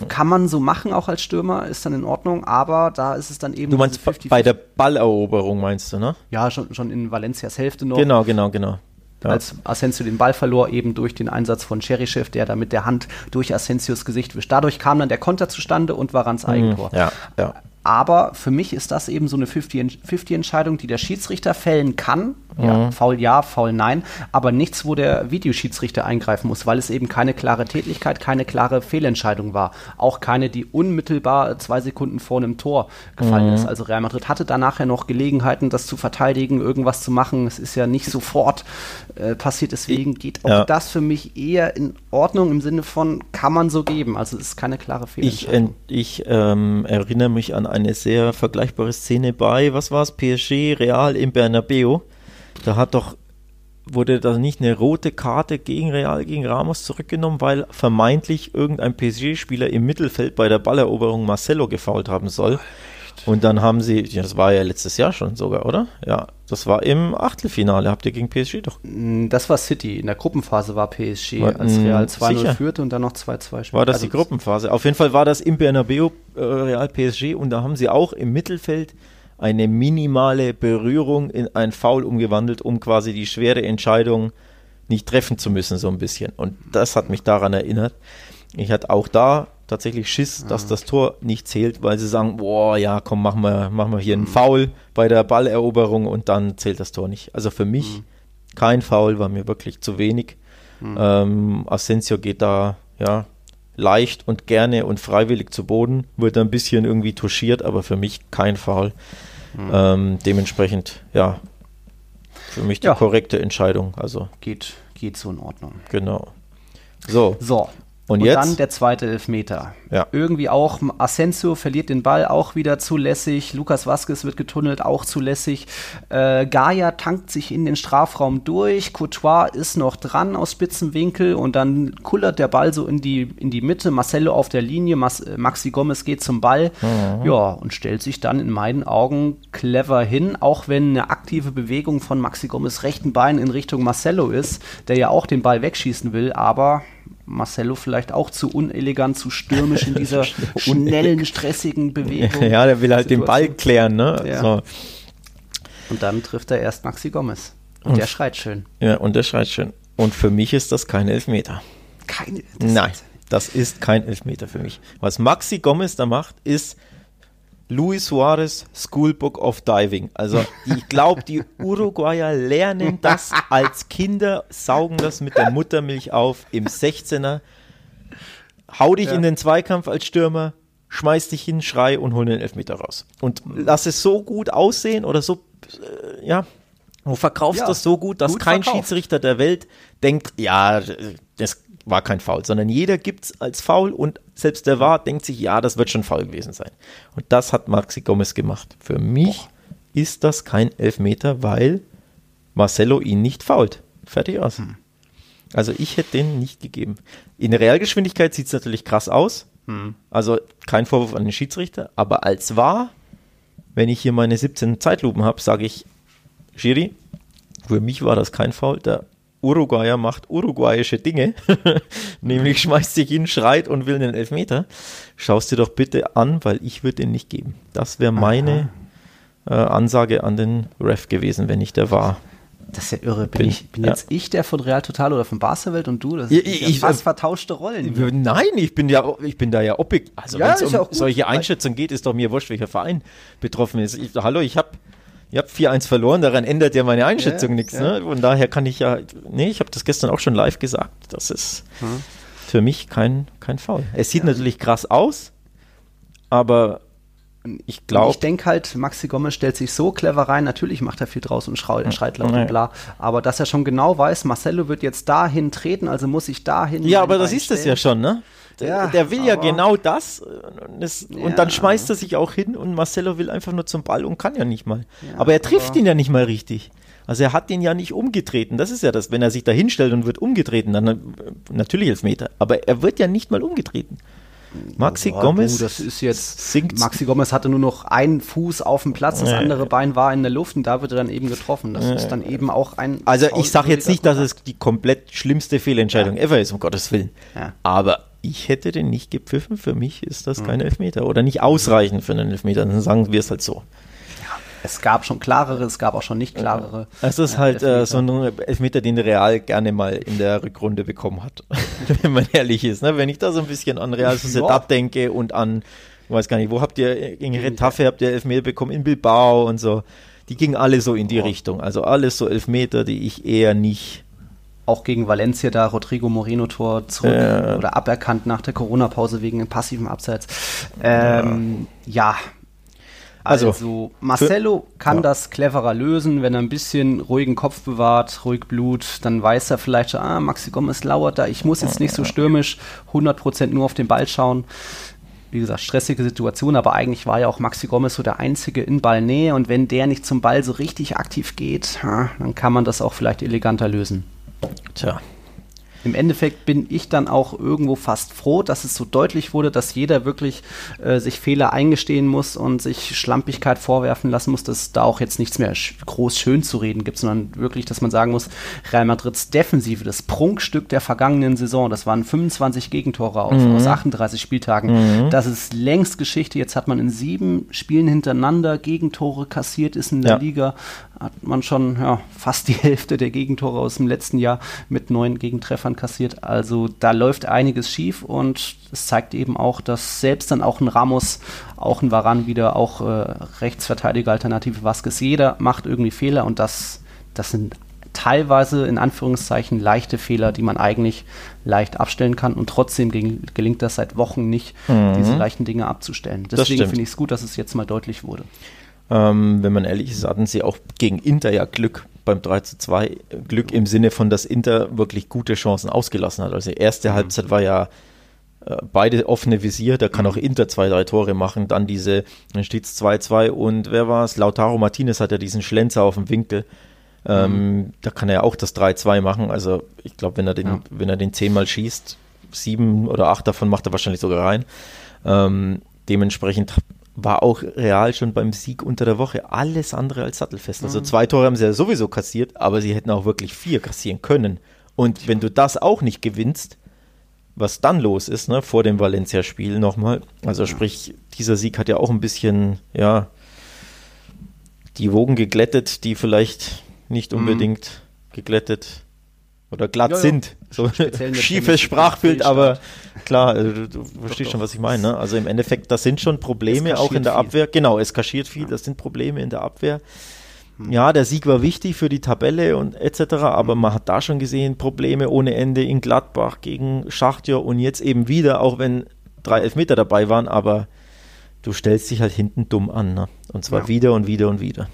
kann man so machen, auch als Stürmer, ist dann in Ordnung, aber da ist es dann eben. Du meinst 50 bei der Balleroberung, meinst du, ne? Ja, schon, schon in Valencias Hälfte noch. Genau, genau, genau. Ja. Als Asensio den Ball verlor, eben durch den Einsatz von Cherichev, der da mit der Hand durch Asensios Gesicht wischt. Dadurch kam dann der Konter zustande und war ans mhm. Eigentor. Ja, ja. Aber für mich ist das eben so eine 50-Entscheidung, die der Schiedsrichter fällen kann. Ja, mhm. faul ja, faul nein. Aber nichts, wo der Videoschiedsrichter eingreifen muss, weil es eben keine klare Tätigkeit, keine klare Fehlentscheidung war. Auch keine, die unmittelbar zwei Sekunden vor einem Tor gefallen mhm. ist. Also Real Madrid hatte danach ja noch Gelegenheiten, das zu verteidigen, irgendwas zu machen. Es ist ja nicht sofort äh, passiert. Deswegen geht auch ja. das für mich eher in Ordnung im Sinne von, kann man so geben. Also es ist keine klare Fehlentscheidung. Ich, ich ähm, erinnere mich an eine sehr vergleichbare Szene bei, was war es, PSG Real im Bernabeu. Da hat doch wurde da nicht eine rote Karte gegen Real, gegen Ramos zurückgenommen, weil vermeintlich irgendein PSG-Spieler im Mittelfeld bei der Balleroberung Marcelo gefault haben soll. Und dann haben sie, das war ja letztes Jahr schon sogar, oder? Ja, das war im Achtelfinale. Habt ihr gegen PSG doch? Mm, das war City. In der Gruppenphase war PSG, war, als Real 2-0 führte und dann noch 2-2 spielte. War das also die Gruppenphase? Auf jeden Fall war das im Bernabeu äh, Real PSG und da haben sie auch im Mittelfeld eine minimale Berührung in ein Foul umgewandelt, um quasi die schwere Entscheidung nicht treffen zu müssen, so ein bisschen. Und das hat mich daran erinnert. Ich hatte auch da tatsächlich Schiss, dass das Tor nicht zählt, weil sie sagen, boah, ja, komm, machen wir, machen wir hier einen mhm. Foul bei der Balleroberung und dann zählt das Tor nicht. Also für mich mhm. kein Foul, war mir wirklich zu wenig. Mhm. Ähm, Asensio geht da, ja, leicht und gerne und freiwillig zu Boden, wird ein bisschen irgendwie touchiert, aber für mich kein Foul. Mhm. Ähm, dementsprechend, ja, für mich die ja. korrekte Entscheidung. Also geht, geht so in Ordnung. Genau. So. So, und, und jetzt? dann der zweite Elfmeter. Ja. Irgendwie auch Asensio verliert den Ball auch wieder zulässig. Lukas Vasquez wird getunnelt, auch zulässig. Äh, Gaia tankt sich in den Strafraum durch. Courtois ist noch dran aus Spitzenwinkel und dann kullert der Ball so in die, in die Mitte. Marcelo auf der Linie. Mas, äh, Maxi Gomez geht zum Ball. Mhm. Ja, und stellt sich dann in meinen Augen clever hin, auch wenn eine aktive Bewegung von Maxi Gomez rechten Bein in Richtung Marcelo ist, der ja auch den Ball wegschießen will, aber Marcello vielleicht auch zu unelegant, zu stürmisch in dieser schnellen, stressigen Bewegung. Ja, der will halt Situation. den Ball klären, ne? Ja. So. Und dann trifft er erst Maxi Gomez. Und, und, der schreit schön. Ja, und der schreit schön. Und für mich ist das kein Elfmeter. Keine? Nein, das ist kein Elfmeter für mich. Was Maxi Gomez da macht, ist Luis Suarez Schoolbook of Diving. Also ich glaube, die Uruguayer lernen das als Kinder, saugen das mit der Muttermilch auf im 16er. Hau dich ja. in den Zweikampf als Stürmer, schmeiß dich hin, schrei und hol den Elfmeter raus. Und lass es so gut aussehen oder so, äh, ja, du verkaufst ja, das so gut, dass gut kein verkauft. Schiedsrichter der Welt denkt, ja, das war kein Foul, sondern jeder gibt es als Foul und selbst der war denkt sich, ja, das wird schon Foul gewesen sein. Und das hat Maxi Gomez gemacht. Für mich Boah. ist das kein Elfmeter, weil Marcelo ihn nicht fault. Fertig aus. Hm. Also ich hätte den nicht gegeben. In Realgeschwindigkeit sieht es natürlich krass aus. Hm. Also kein Vorwurf an den Schiedsrichter, aber als war, wenn ich hier meine 17 Zeitlupen habe, sage ich, Schiri, für mich war das kein Foul. Der Uruguayer macht uruguayische Dinge, nämlich schmeißt sich hin, schreit und will einen Elfmeter. Schaust dir doch bitte an, weil ich würde den nicht geben. Das wäre meine äh, Ansage an den Ref gewesen, wenn ich der war. Das ist ja irre. Bin, bin ich, bin ja. jetzt ich der von Real Total oder von Barca-Welt und du? Das sind ja, ich, fast vertauschte Rollen. Nein, ich bin ja, ich bin da ja objektiv. Also ja, wenn es um solche Einschätzungen geht, ist doch mir wurscht, welcher Verein betroffen ist. Ich, hallo, ich habe Ihr habt 4-1 verloren, daran ändert ja meine Einschätzung ja, nichts. Ja. Ne? Von daher kann ich ja, nee, ich habe das gestern auch schon live gesagt. Das ist hm. für mich kein, kein Foul. Es sieht ja. natürlich krass aus, aber ich glaube. Ich denke halt, Maxi Gomez stellt sich so clever rein. Natürlich macht er viel draus und schreit, schreit laut und bla. Aber dass er schon genau weiß, Marcelo wird jetzt dahin treten, also muss ich dahin. Ja, aber das ist es ja schon, ne? Ja, der will ja genau das, und, das ja. und, dann schmeißt er sich auch hin und Marcelo will einfach nur zum Ball und kann ja nicht mal. Ja, aber er trifft aber ihn ja nicht mal richtig. Also er hat den ja nicht umgetreten. Das ist ja das, wenn er sich da hinstellt und wird umgetreten, dann äh, natürlich Elfmeter. Aber er wird ja nicht mal umgetreten. Maxi oh, Gomez. Du, das ist jetzt. Sinkt. Maxi Gomez hatte nur noch einen Fuß auf dem Platz, das andere Bein war in der Luft und da wird er dann eben getroffen. Das ist dann eben auch ein. Also ich sage jetzt nicht, dass es die komplett schlimmste Fehlentscheidung ja. ever ist, um Gottes Willen. Ja. Aber ich hätte den nicht gepfiffen. Für mich ist das kein Elfmeter oder nicht ausreichend für einen Elfmeter. Dann sagen wir es halt so. Es gab schon klarere, es gab auch schon nicht klarere. Es ist halt äh, so ein Elfmeter, den Real gerne mal in der Rückrunde bekommen hat, wenn man ehrlich ist. Ne? Wenn ich da so ein bisschen an Real Sociedad denke und an, ich weiß gar nicht, wo habt ihr, gegen Retafe habt ihr Elfmeter bekommen, in Bilbao und so. Die gingen alle so in die. Richtung. Also alles so Elfmeter, die ich eher nicht auch gegen Valencia da Rodrigo Moreno Tor zurück äh. oder aberkannt nach der Corona-Pause wegen einem passiven Abseits. Ähm, ja. ja. Also, also Marcelo für, kann ja. das cleverer lösen, wenn er ein bisschen ruhigen Kopf bewahrt, ruhig Blut, dann weiß er vielleicht schon, ah, Maxi Gomez lauert da, ich muss jetzt nicht so stürmisch 100% nur auf den Ball schauen. Wie gesagt, stressige Situation, aber eigentlich war ja auch Maxi Gomez so der Einzige in Ballnähe und wenn der nicht zum Ball so richtig aktiv geht, dann kann man das auch vielleicht eleganter lösen. Tja. im Endeffekt bin ich dann auch irgendwo fast froh, dass es so deutlich wurde, dass jeder wirklich äh, sich Fehler eingestehen muss und sich Schlampigkeit vorwerfen lassen muss, dass da auch jetzt nichts mehr sch groß schön zu reden gibt, sondern wirklich, dass man sagen muss, Real Madrids Defensive, das Prunkstück der vergangenen Saison, das waren 25 Gegentore auf, mhm. aus 38 Spieltagen. Mhm. Das ist längst Geschichte. Jetzt hat man in sieben Spielen hintereinander Gegentore kassiert, ist in der ja. Liga hat man schon ja, fast die Hälfte der Gegentore aus dem letzten Jahr mit neun Gegentreffern kassiert. Also da läuft einiges schief und es zeigt eben auch, dass selbst dann auch ein Ramos, auch ein Varan wieder, auch äh, Rechtsverteidiger Alternative Vasquez, jeder macht irgendwie Fehler und das, das sind teilweise in Anführungszeichen leichte Fehler, die man eigentlich leicht abstellen kann und trotzdem gelingt das seit Wochen nicht, mhm. diese leichten Dinge abzustellen. Deswegen finde ich es gut, dass es jetzt mal deutlich wurde. Ähm, wenn man ehrlich ist, hatten sie auch gegen Inter ja Glück beim 3 zu 2. Glück im Sinne von, dass Inter wirklich gute Chancen ausgelassen hat. Also erste mhm. Halbzeit war ja äh, beide offene Visier, da kann mhm. auch Inter zwei, drei Tore machen. Dann diese, dann steht es 2-2 und wer war es? Lautaro Martinez hat ja diesen Schlenzer auf dem Winkel. Ähm, mhm. Da kann er ja auch das 3-2 machen. Also ich glaube, wenn er den, ja. wenn er den zehnmal schießt, sieben oder acht davon macht er wahrscheinlich sogar rein. Ähm, dementsprechend war auch Real schon beim Sieg unter der Woche alles andere als sattelfest. Also zwei Tore haben sie ja sowieso kassiert, aber sie hätten auch wirklich vier kassieren können. Und wenn du das auch nicht gewinnst, was dann los ist, ne, vor dem Valencia-Spiel nochmal, also sprich, dieser Sieg hat ja auch ein bisschen, ja, die Wogen geglättet, die vielleicht nicht mhm. unbedingt mhm. geglättet oder glatt ja, ja. sind. So schiefes Sprachbild, aber klar, also du, du verstehst schon, was ich meine. Ne? Also im Endeffekt, das sind schon Probleme auch in der viel. Abwehr. Genau, es kaschiert viel, das sind Probleme in der Abwehr. Hm. Ja, der Sieg war wichtig für die Tabelle und etc., aber man hat da schon gesehen, Probleme ohne Ende in Gladbach gegen Schachtjör und jetzt eben wieder, auch wenn drei Elfmeter dabei waren, aber du stellst dich halt hinten dumm an. Ne? Und zwar ja. wieder und wieder und wieder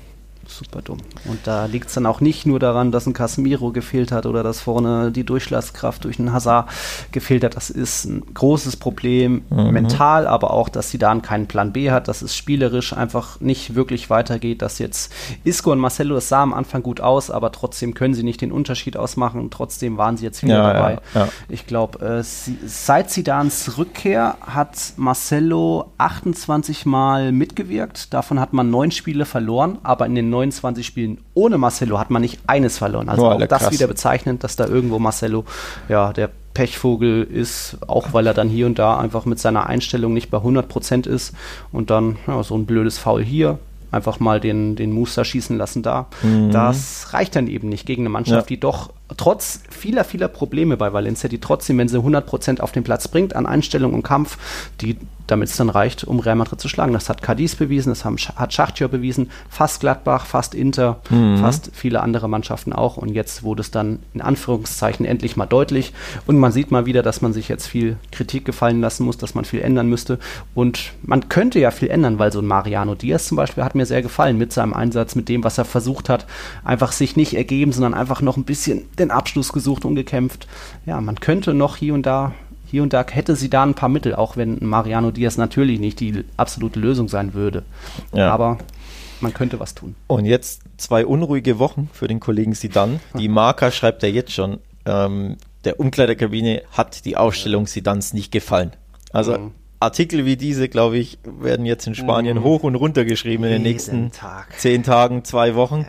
super dumm. Und da liegt es dann auch nicht nur daran, dass ein Casemiro gefehlt hat oder dass vorne die Durchschlagskraft durch einen Hazard gefehlt hat. Das ist ein großes Problem mhm. mental, aber auch, dass sie da keinen Plan B hat, dass es spielerisch einfach nicht wirklich weitergeht, dass jetzt Isco und Marcelo, es sah am Anfang gut aus, aber trotzdem können sie nicht den Unterschied ausmachen und trotzdem waren sie jetzt wieder ja, dabei. Ja, ja. Ich glaube, äh, seit Zidans Rückkehr hat Marcelo 28 Mal mitgewirkt, davon hat man neun Spiele verloren, aber in den 29 Spielen ohne Marcelo hat man nicht eines verloren. Also Boah, auch das krass. wieder bezeichnend, dass da irgendwo Marcelo, ja, der Pechvogel ist, auch weil er dann hier und da einfach mit seiner Einstellung nicht bei 100% ist und dann ja, so ein blödes Foul hier, einfach mal den, den Muster schießen lassen da. Mhm. Das reicht dann eben nicht gegen eine Mannschaft, ja. die doch trotz vieler, vieler Probleme bei Valencia, die trotzdem, wenn sie 100% auf den Platz bringt an Einstellung und Kampf, die damit es dann reicht, um Real Madrid zu schlagen. Das hat Cadiz bewiesen, das haben, hat Schachtjör bewiesen, fast Gladbach, fast Inter, mhm. fast viele andere Mannschaften auch. Und jetzt wurde es dann in Anführungszeichen endlich mal deutlich. Und man sieht mal wieder, dass man sich jetzt viel Kritik gefallen lassen muss, dass man viel ändern müsste. Und man könnte ja viel ändern, weil so ein Mariano Diaz zum Beispiel hat mir sehr gefallen mit seinem Einsatz, mit dem, was er versucht hat. Einfach sich nicht ergeben, sondern einfach noch ein bisschen den Abschluss gesucht und gekämpft. Ja, man könnte noch hier und da hier und da hätte sie da ein paar Mittel, auch wenn Mariano Diaz natürlich nicht die absolute Lösung sein würde. Ja. Aber man könnte was tun. Und jetzt zwei unruhige Wochen für den Kollegen Sidan. Die Marker schreibt er jetzt schon. Ähm, der Umkleiderkabine hat die Ausstellung Sidans nicht gefallen. Also mhm. Artikel wie diese, glaube ich, werden jetzt in Spanien mhm. hoch und runter geschrieben in den nächsten Tag. zehn Tagen, zwei Wochen. Ja.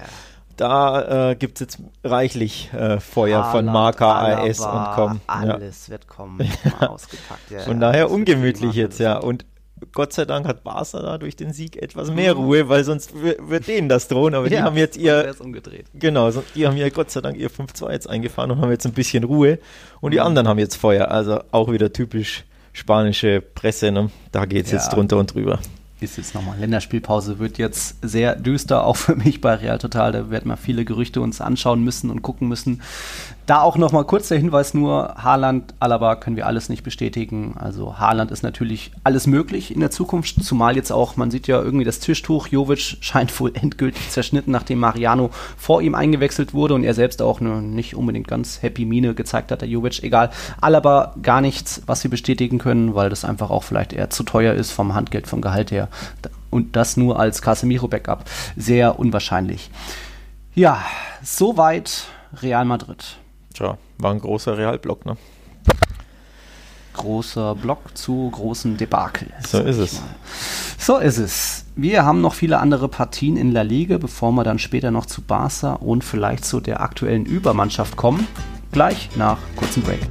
Da äh, gibt es jetzt reichlich äh, Feuer Haaland, von Marka, AS und Com. Alles ja. wird kommen, ja. ausgepackt. Ja, von daher ungemütlich jetzt, ja. Und Gott sei Dank hat Barca da durch den Sieg etwas mehr mhm. Ruhe, weil sonst wird denen das drohen. Aber die haben jetzt ihr. umgedreht. Genau, die haben ja Gott sei Dank ihr 5-2 jetzt eingefahren und haben jetzt ein bisschen Ruhe. Und die mhm. anderen haben jetzt Feuer. Also auch wieder typisch spanische Presse. Ne? Da geht es jetzt drunter und drüber ist jetzt nochmal Länderspielpause, wird jetzt sehr düster, auch für mich bei Real Total. Da werden wir viele Gerüchte uns anschauen müssen und gucken müssen, da auch noch mal kurz der Hinweis nur, Haaland, Alaba können wir alles nicht bestätigen. Also Haaland ist natürlich alles möglich in der Zukunft, zumal jetzt auch, man sieht ja irgendwie das Tischtuch, Jovic scheint wohl endgültig zerschnitten, nachdem Mariano vor ihm eingewechselt wurde und er selbst auch eine nicht unbedingt ganz happy Mine gezeigt hat, der Jovic. Egal, Alaba gar nichts, was wir bestätigen können, weil das einfach auch vielleicht eher zu teuer ist vom Handgeld, vom Gehalt her. Und das nur als Casemiro-Backup. Sehr unwahrscheinlich. Ja, soweit Real Madrid. Ciao. war ein großer Realblock, ne? Großer Block zu großen Debakel. So ist es. Mal. So ist es. Wir haben noch viele andere Partien in La Liga, bevor wir dann später noch zu Barca und vielleicht zu der aktuellen Übermannschaft kommen. Gleich nach kurzem Break.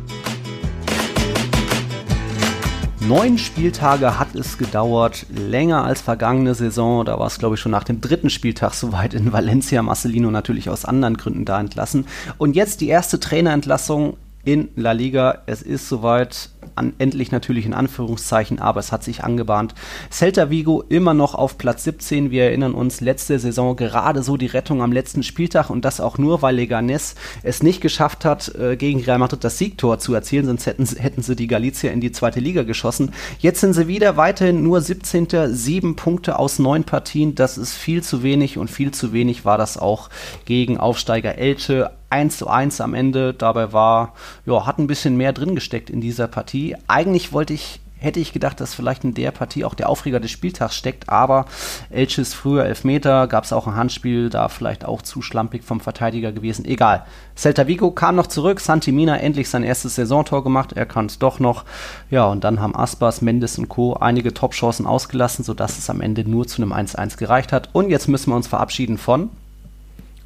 Neun Spieltage hat es gedauert, länger als vergangene Saison. Da war es, glaube ich, schon nach dem dritten Spieltag soweit in Valencia. Marcelino natürlich aus anderen Gründen da entlassen. Und jetzt die erste Trainerentlassung in La Liga. Es ist soweit, an, endlich natürlich in Anführungszeichen, aber es hat sich angebahnt. Celta Vigo immer noch auf Platz 17. Wir erinnern uns, letzte Saison gerade so die Rettung am letzten Spieltag und das auch nur, weil Leganes es nicht geschafft hat, äh, gegen Real Madrid das Siegtor zu erzielen, sonst hätten, hätten sie die Galicia in die zweite Liga geschossen. Jetzt sind sie wieder weiterhin nur 17. Sieben Punkte aus neun Partien. Das ist viel zu wenig und viel zu wenig war das auch gegen Aufsteiger Elche 1 zu 1 am Ende. Dabei war, ja, hat ein bisschen mehr drin gesteckt in dieser Partie. Eigentlich wollte ich hätte ich gedacht, dass vielleicht in der Partie auch der Aufreger des Spieltags steckt, aber Elches früher Elfmeter, gab es auch ein Handspiel, da vielleicht auch zu schlampig vom Verteidiger gewesen. Egal. Celta Vigo kam noch zurück, Santimina endlich sein erstes Saisontor gemacht, er kann es doch noch. Ja, und dann haben Aspas, Mendes und Co. einige Top-Chancen ausgelassen, sodass es am Ende nur zu einem 1-1 gereicht hat. Und jetzt müssen wir uns verabschieden von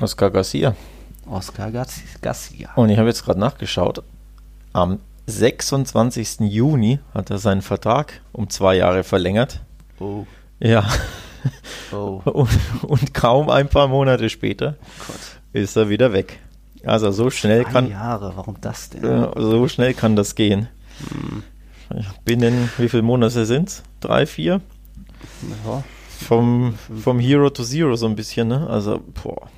Oscar Garcia. Oscar Garcia. Und ich habe jetzt gerade nachgeschaut. Am 26. Juni hat er seinen Vertrag um zwei Jahre verlängert. Oh. Ja. Oh. Und, und kaum ein paar Monate später Gott. ist er wieder weg. Also so schnell Zwei kann Jahre, warum das denn? so schnell kann das gehen. Binnen wie viele Monate sind es? Drei, vier? Ja. Vom, vom Hero to Zero so ein bisschen, ne? Also, boah.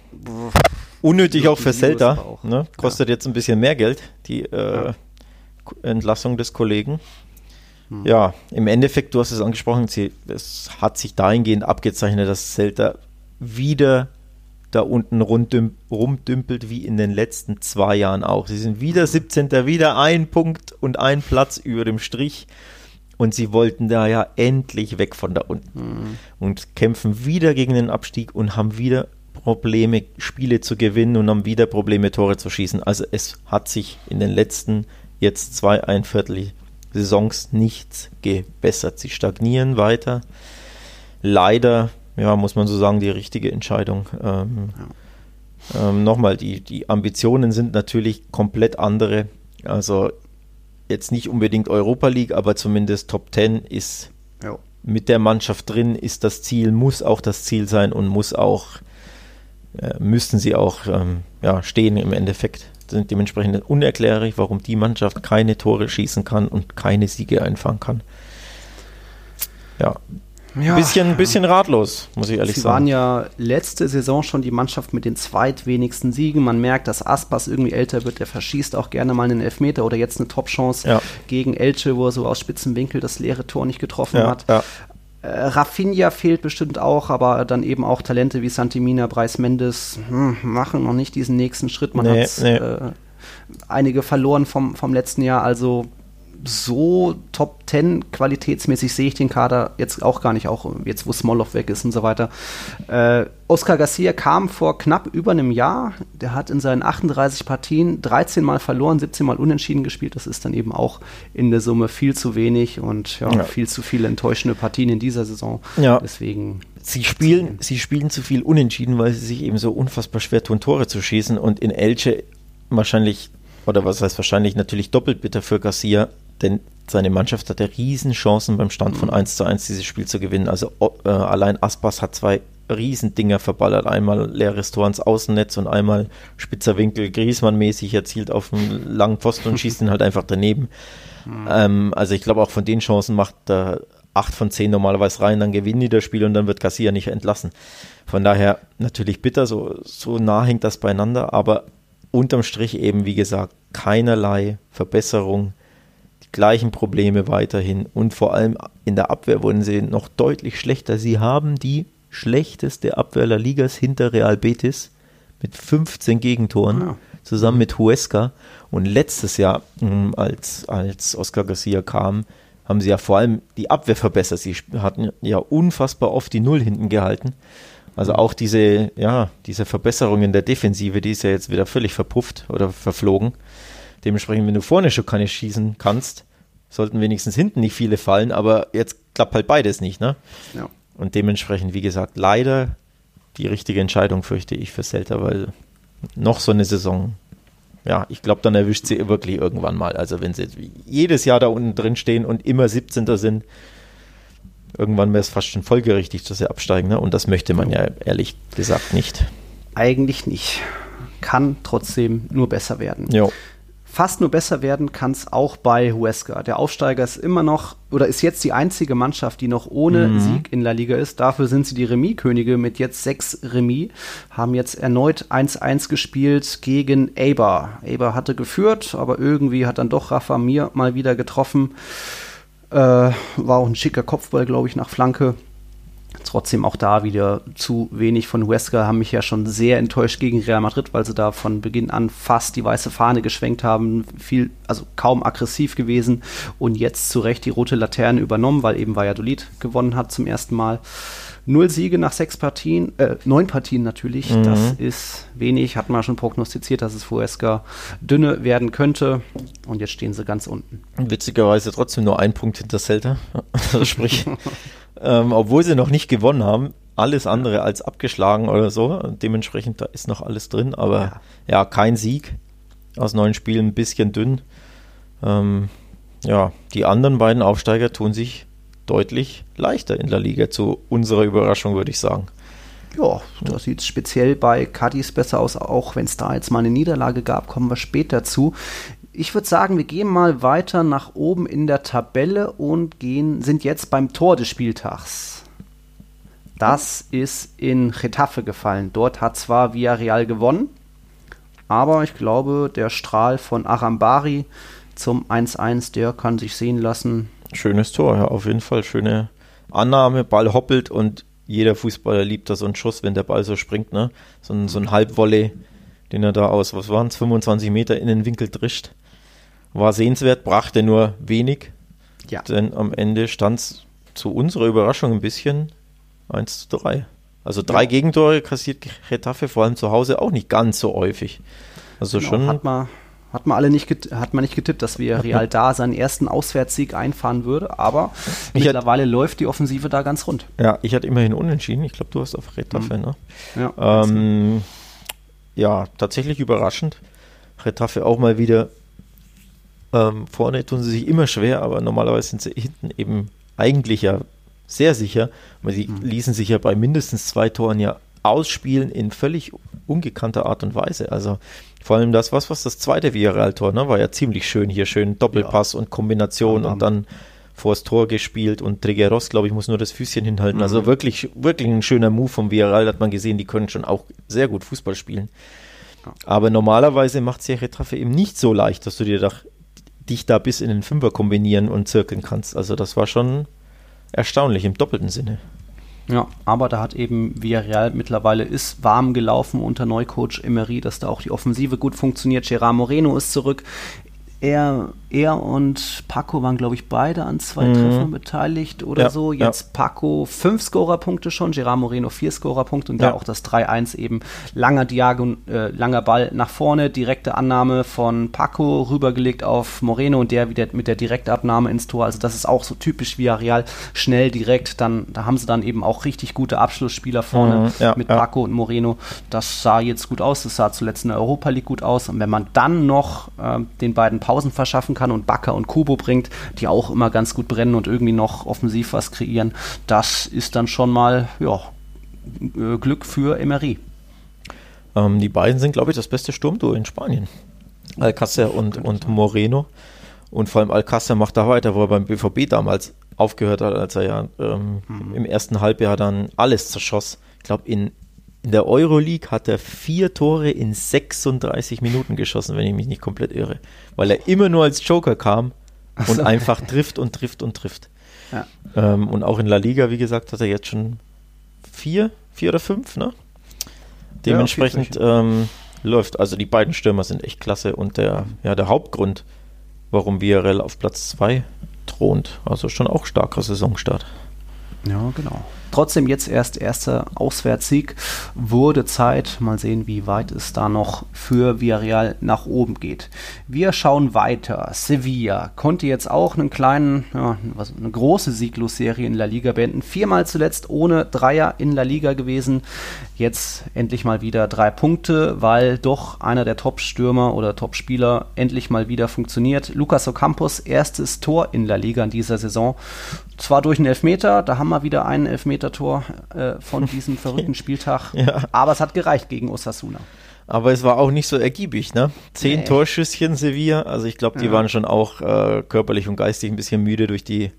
Unnötig Hero auch für Zelda. auch- Ne? Kostet jetzt ein bisschen mehr Geld, die äh, Ja. Entlassung des Kollegen. Hm. Ja, im Endeffekt, du hast es angesprochen, sie, es hat sich dahingehend abgezeichnet, dass Zelda wieder da unten rumdümpelt wie in den letzten zwei Jahren auch. Sie sind wieder 17. wieder ein Punkt und ein Platz über dem Strich. Und sie wollten da ja endlich weg von da unten und kämpfen wieder gegen den Abstieg und haben wieder Probleme, Spiele zu gewinnen und haben wieder Probleme, Tore zu schießen. Also es hat sich in den letzten jetzt zwei, ein Viertel Saisons nichts gebessert. Sie stagnieren weiter. Leider, ja, muss man so sagen, die richtige Entscheidung. Ähm, ähm, Nochmal, die, die Ambitionen sind natürlich komplett andere. Also jetzt nicht unbedingt Europa League, aber zumindest Top 10 ist Ja. mit der Mannschaft drin, ist das Ziel, muss auch das Ziel sein und muss auch, äh, müssten sie auch ähm, ja, stehen im Endeffekt. Sind dementsprechend unerklärlich, warum die Mannschaft keine Tore schießen kann und keine Siege einfangen kann. Ja, Ja. bisschen, bisschen ratlos, muss ich ehrlich Sie sagen. waren ja letzte Saison schon die Mannschaft mit den zweitwenigsten Siegen. Man merkt, dass Aspas irgendwie älter wird. Der verschießt auch gerne mal einen Elfmeter oder jetzt eine Top-Chance Ja. gegen Elche, wo er so aus spitzen Winkel das leere Tor nicht getroffen ja, hat. Äh, Rafinha fehlt bestimmt auch, aber dann eben auch Talente wie Santimina, Bryce Mendes hm, machen noch nicht diesen nächsten Schritt. Man Nee, hat nee. äh, einige verloren vom, vom letzten Jahr. Also so Top 10 qualitätsmäßig sehe ich den Kader jetzt auch gar nicht, auch jetzt wo Smolov weg ist und so weiter. Äh, Oscar Garcia kam vor knapp über einem Jahr. Der hat in seinen 38 Partien 13 Mal verloren, 17 Mal unentschieden gespielt. Das ist dann eben auch in der Summe viel zu wenig und ja, Ja. viel zu viele enttäuschende Partien in dieser Saison. Ja. Deswegen Sie spielen, sie spielen zu viel unentschieden, weil sie sich eben so unfassbar schwer tun, Tore zu schießen. Und in Elche wahrscheinlich, oder was heißt wahrscheinlich, natürlich doppelt bitter für Garcia, denn seine Mannschaft hatte Riesenchancen beim Stand von 1 zu 1 dieses Spiel zu gewinnen. Also äh, allein Aspas hat zwei Riesendinger verballert. Einmal leeres Tor ins Außennetz und einmal spitzer Winkel, Griesmann-mäßig erzielt auf einen langen Pfosten und schießt ihn halt einfach daneben. Ähm, also ich glaube auch von den Chancen macht er acht von zehn normalerweise rein, dann gewinnen die das Spiel und dann wird Garcia nicht entlassen. Von daher natürlich bitter, so, so nah hängt das beieinander, aber unterm Strich eben, wie gesagt, keinerlei Verbesserung, die gleichen Probleme weiterhin und vor allem in der Abwehr wurden sie noch deutlich schlechter. Sie haben die schlechteste Abwehr der Ligas hinter Real Betis mit 15 Gegentoren Ja. zusammen mit Huesca. Und letztes Jahr, mh, als, als Oscar Garcia kam, haben sie ja vor allem die Abwehr verbessert. Sie hatten ja unfassbar oft die Null hinten gehalten. Also auch diese, ja, diese Verbesserung in der Defensive, die ist ja jetzt wieder völlig verpufft oder verflogen. Dementsprechend, wenn du vorne schon keine schießen kannst, sollten wenigstens hinten nicht viele fallen, aber jetzt klappt halt beides nicht, ne? Ja. Und dementsprechend, wie gesagt, leider die richtige Entscheidung, fürchte ich, für Celta, weil noch so eine Saison, ja, ich glaube, dann erwischt sie wirklich irgendwann mal. Also wenn sie jedes Jahr da unten drin stehen und immer 17. sind, irgendwann wäre es fast schon folgerichtig, dass sie absteigen. Ne? Und das möchte man ja ehrlich gesagt nicht. Eigentlich nicht. Kann trotzdem nur besser werden. Ja. Fast nur besser werden kann es auch bei Huesca. Der Aufsteiger ist immer noch oder ist jetzt die einzige Mannschaft, die noch ohne mhm. Sieg in La Liga ist. Dafür sind sie die Remis-Könige mit jetzt sechs Remis. Haben jetzt erneut 1-1 gespielt gegen Eber. Eber hatte geführt, aber irgendwie hat dann doch Rafa Mir mal wieder getroffen. Äh, war auch ein schicker Kopfball, glaube ich, nach Flanke. Trotzdem auch da wieder zu wenig von Huesca, haben mich ja schon sehr enttäuscht gegen Real Madrid, weil sie da von Beginn an fast die weiße Fahne geschwenkt haben, viel, also kaum aggressiv gewesen und jetzt zu Recht die rote Laterne übernommen, weil eben Valladolid gewonnen hat zum ersten Mal. Null Siege nach sechs Partien, äh, neun Partien natürlich. Mhm. Das ist wenig. Hat man schon prognostiziert, dass es Huesca dünne werden könnte. Und jetzt stehen sie ganz unten. Witzigerweise trotzdem nur ein Punkt hinter Celta. Also sprich, ähm, obwohl sie noch nicht gewonnen haben, alles andere als abgeschlagen oder so. Dementsprechend, da ist noch alles drin, aber ja, ja kein Sieg aus neun Spielen, ein bisschen dünn. Ähm, ja, die anderen beiden Aufsteiger tun sich deutlich leichter in der Liga, zu unserer Überraschung, würde ich sagen. Ja, da sieht es speziell bei Cadiz besser aus, auch wenn es da jetzt mal eine Niederlage gab, kommen wir später zu ich würde sagen, wir gehen mal weiter nach oben in der Tabelle und gehen, sind jetzt beim Tor des Spieltags. Das ist in Getafe gefallen. Dort hat zwar Villarreal gewonnen, aber ich glaube, der Strahl von Arambari zum 1-1, der kann sich sehen lassen. Schönes Tor, ja, auf jeden Fall. Schöne Annahme, Ball hoppelt und jeder Fußballer liebt da so einen Schuss, wenn der Ball so springt, ne? So ein, so ein Halbvolley, den er da aus, was waren es, 25 Meter in den Winkel drischt war sehenswert, brachte nur wenig. Ja. Denn am Ende stand es zu unserer Überraschung ein bisschen 1 zu 3. Also drei ja. Gegentore kassiert Getafe vor allem zu Hause auch nicht ganz so häufig. Also genau, schon. Hat man, hat man alle nicht, hat man nicht getippt, dass wir Real da seinen ersten Auswärtssieg einfahren würde, aber ich mittlerweile hat, läuft die Offensive da ganz rund. Ja, ich hatte immerhin unentschieden. Ich glaube, du hast auf Retafe, mhm. ne? Ja, ähm, ja, tatsächlich überraschend. Retafe auch mal wieder ähm, vorne tun sie sich immer schwer, aber normalerweise sind sie hinten eben eigentlich ja sehr sicher. Aber sie mhm. ließen sich ja bei mindestens zwei Toren ja ausspielen in völlig ungekannter Art und Weise. Also vor allem das, was, was das zweite Villarreal-Tor, ne, war ja ziemlich schön hier, schön Doppelpass ja. und Kombination und dann vors Tor gespielt und Trigueros, glaube ich, muss nur das Füßchen hinhalten. Also mhm. Also wirklich, wirklich ein schöner Move vom Villarreal, hat man gesehen, die können schon auch sehr gut Fußball spielen. Aber normalerweise macht es ja Retraffe eben nicht so leicht, dass du dir da dich da bis in den Fünfer kombinieren und zirkeln kannst. Also das war schon erstaunlich im doppelten Sinne. Ja, aber da hat eben Villarreal mittlerweile ist warm gelaufen unter Neucoach Emery, dass da auch die Offensive gut funktioniert. Gerard Moreno ist zurück. Er, er und Paco waren, glaube ich, beide an zwei mhm. Treffern beteiligt oder ja, so. Jetzt ja. Paco fünf Scorerpunkte schon, Gerard Moreno vier Scorerpunkte und ja. da auch das 3-1 eben langer Diagon, äh, langer Ball nach vorne, direkte Annahme von Paco rübergelegt auf Moreno und der wieder mit der Direktabnahme ins Tor. Also das ist auch so typisch wie Real, schnell direkt. Dann, da haben sie dann eben auch richtig gute Abschlussspieler vorne mhm, mit Paco und Moreno. Das sah jetzt gut aus, das sah zuletzt in der Europa League gut aus. Und wenn man dann noch äh, den beiden Pausen verschaffen kann und Bakker und Kubo bringt, die auch immer ganz gut brennen und irgendwie noch offensiv was kreieren, das ist dann schon mal ja, äh, Glück für Emery. Ähm, die beiden sind, glaube ich, das beste Sturmduo in Spanien. Alcácer und, und Moreno. Und vor allem Alcácer macht da weiter, wo er beim BVB damals aufgehört hat, als er ja ähm, mhm. im ersten Halbjahr dann alles zerschoss. Ich glaube, in in der Euroleague hat er vier Tore in 36 Minuten geschossen, wenn ich mich nicht komplett irre. Weil er immer nur als Joker kam und so. einfach trifft und trifft und trifft. Ja. Ähm, und auch in La Liga, wie gesagt, hat er jetzt schon vier, vier oder fünf, ne? Dementsprechend ja, ähm, läuft. Also die beiden Stürmer sind echt klasse und der, ja, der Hauptgrund, warum Villarreal auf Platz zwei thront. Also schon auch starker Saisonstart. Ja, genau. Trotzdem jetzt erst erster Auswärtssieg. Wurde Zeit. Mal sehen, wie weit es da noch für Villarreal nach oben geht. Wir schauen weiter. Sevilla konnte jetzt auch einen kleinen, ja, eine große Sieglosserie in La Liga beenden. Viermal zuletzt ohne Dreier in La Liga gewesen. Jetzt endlich mal wieder drei Punkte, weil doch einer der Top-Stürmer oder Top-Spieler endlich mal wieder funktioniert. Lucas Ocampos erstes Tor in La Liga in dieser Saison zwar durch einen Elfmeter, da haben wir wieder ein Elfmeter-Tor äh, von diesem verrückten Spieltag, ja. aber es hat gereicht gegen Osasuna. Aber es war auch nicht so ergiebig, ne? Zehn nee. Torschüsschen Sevilla, also ich glaube, die ja. waren schon auch äh, körperlich und geistig ein bisschen müde durch die,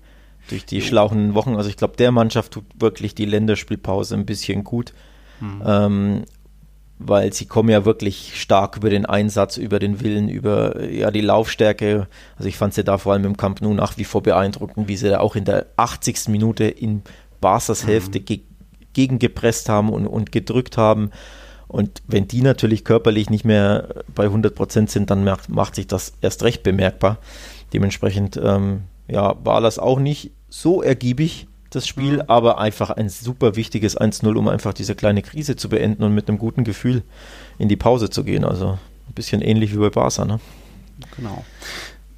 durch die schlauchen Wochen. Also ich glaube, der Mannschaft tut wirklich die Länderspielpause ein bisschen gut. Hm. Ähm, weil sie kommen ja wirklich stark über den Einsatz, über den Willen, über ja die Laufstärke. Also ich fand sie da vor allem im Camp Nou nach wie vor beeindruckend, wie sie da auch in der 80. Minute in Barca's mhm. Hälfte ge gegengepresst haben und, und gedrückt haben. Und wenn die natürlich körperlich nicht mehr bei 100 Prozent sind, dann macht, macht sich das erst recht bemerkbar. Dementsprechend ähm, ja, war das auch nicht so ergiebig das Spiel, mhm. aber einfach ein super wichtiges 1-0, um einfach diese kleine Krise zu beenden und mit einem guten Gefühl in die Pause zu gehen. Also ein bisschen ähnlich wie bei Barca, ne? Genau.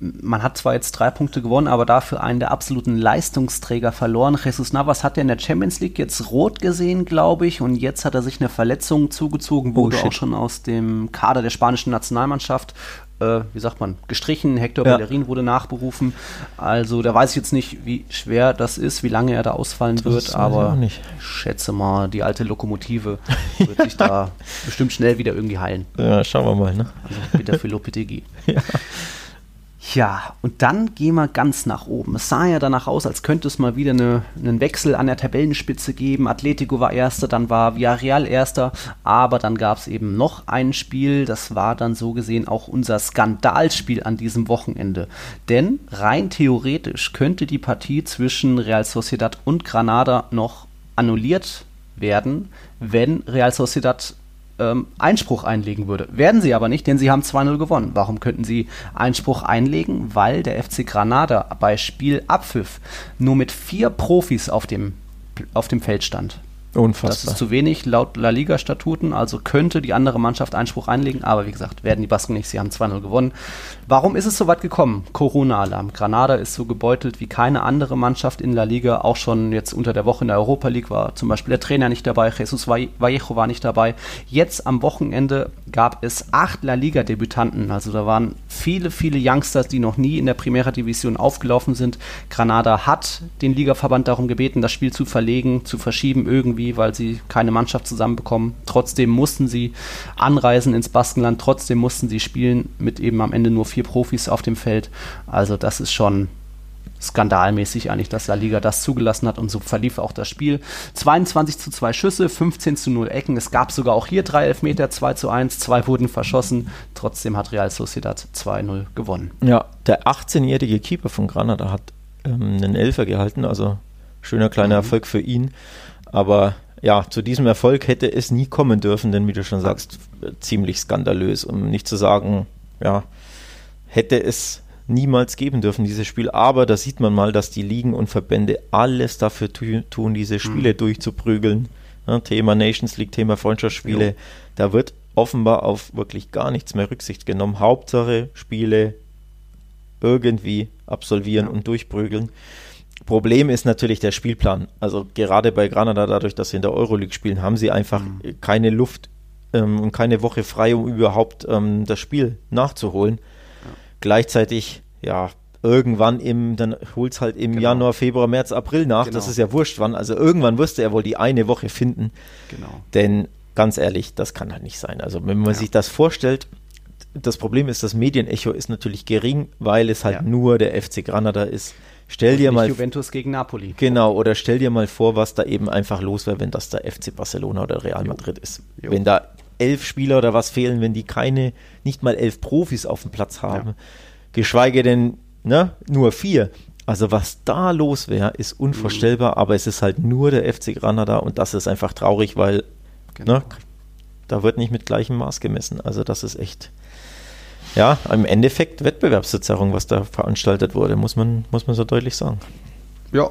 Man hat zwar jetzt drei Punkte gewonnen, aber dafür einen der absoluten Leistungsträger verloren. Jesus Navas hat ja in der Champions League jetzt rot gesehen, glaube ich, und jetzt hat er sich eine Verletzung zugezogen, wurde oh, auch schon aus dem Kader der spanischen Nationalmannschaft äh, wie sagt man, gestrichen. Hector ja. Bellerin wurde nachberufen. Also da weiß ich jetzt nicht, wie schwer das ist, wie lange er da ausfallen das wird, aber ich schätze mal, die alte Lokomotive wird sich da bestimmt schnell wieder irgendwie heilen. Ja, schauen wir mal. Ne? Also bitte für Lopetegui. ja. Ja, und dann gehen wir ganz nach oben. Es sah ja danach aus, als könnte es mal wieder eine, einen Wechsel an der Tabellenspitze geben. Atletico war erster, dann war Villarreal erster, aber dann gab es eben noch ein Spiel, das war dann so gesehen auch unser Skandalspiel an diesem Wochenende. Denn rein theoretisch könnte die Partie zwischen Real Sociedad und Granada noch annulliert werden, wenn Real Sociedad ähm, Einspruch einlegen würde. Werden sie aber nicht, denn sie haben 2-0 gewonnen. Warum könnten sie Einspruch einlegen? Weil der FC Granada bei Spielabpfiff nur mit vier Profis auf dem, auf dem Feld stand. Unfassbar. Das ist zu wenig laut La Liga-Statuten, also könnte die andere Mannschaft Einspruch einlegen, aber wie gesagt, werden die Basken nicht, sie haben 2-0 gewonnen. Warum ist es so weit gekommen? Corona-Alarm. Granada ist so gebeutelt wie keine andere Mannschaft in La Liga, auch schon jetzt unter der Woche in der Europa League war zum Beispiel der Trainer nicht dabei, Jesus Vallejo war nicht dabei. Jetzt am Wochenende gab es acht La Liga-Debütanten, also da waren viele, viele Youngsters, die noch nie in der Primera Division aufgelaufen sind. Granada hat den Ligaverband darum gebeten, das Spiel zu verlegen, zu verschieben irgendwie weil sie keine Mannschaft zusammenbekommen. Trotzdem mussten sie anreisen ins Baskenland, trotzdem mussten sie spielen mit eben am Ende nur vier Profis auf dem Feld. Also das ist schon skandalmäßig eigentlich, dass La Liga das zugelassen hat und so verlief auch das Spiel. 22 zu 2 Schüsse, 15 zu 0 Ecken. Es gab sogar auch hier drei Elfmeter, 2 zu 1, zwei wurden verschossen. Trotzdem hat Real Sociedad 2-0 gewonnen. Ja, der 18-jährige Keeper von Granada hat ähm, einen Elfer gehalten, also schöner kleiner mhm. Erfolg für ihn. Aber ja, zu diesem Erfolg hätte es nie kommen dürfen, denn wie du schon sagst, ziemlich skandalös, um nicht zu sagen, ja, hätte es niemals geben dürfen, dieses Spiel. Aber da sieht man mal, dass die Ligen und Verbände alles dafür tun, diese Spiele mhm. durchzuprügeln. Ja, Thema Nations League, Thema Freundschaftsspiele. Jo. Da wird offenbar auf wirklich gar nichts mehr Rücksicht genommen. Hauptsache Spiele irgendwie absolvieren ja. und durchprügeln. Problem ist natürlich der Spielplan. Also gerade bei Granada, dadurch, dass sie in der Euroleague spielen, haben sie einfach mhm. keine Luft ähm, und keine Woche frei, um überhaupt ähm, das Spiel nachzuholen. Gleichzeitig, ja, irgendwann im, dann holt es halt im genau. Januar, Februar, März, April nach. Genau. Das ist ja wurscht wann. Also irgendwann wirst du ja wohl die eine Woche finden. Genau. Denn ganz ehrlich, das kann halt nicht sein. Also wenn man ja. sich das vorstellt, das Problem ist, das Medienecho ist natürlich gering, weil es halt ja. nur der FC Granada ist. Stell dir mal Juventus gegen Napoli. Genau, oder stell dir mal vor, was da eben einfach los wäre, wenn das der FC Barcelona oder Real Madrid jo. ist. Jo. Wenn da elf Spieler oder was fehlen, wenn die keine, nicht mal elf Profis auf dem Platz haben, ja. geschweige denn ne, nur vier. Also was da los wäre, ist unvorstellbar, mhm. aber es ist halt nur der FC Granada und das ist einfach traurig, weil genau. ne, da wird nicht mit gleichem Maß gemessen. Also das ist echt ja, im Endeffekt Wettbewerbsverzerrung, was da veranstaltet wurde, muss man, muss man so deutlich sagen. Ja.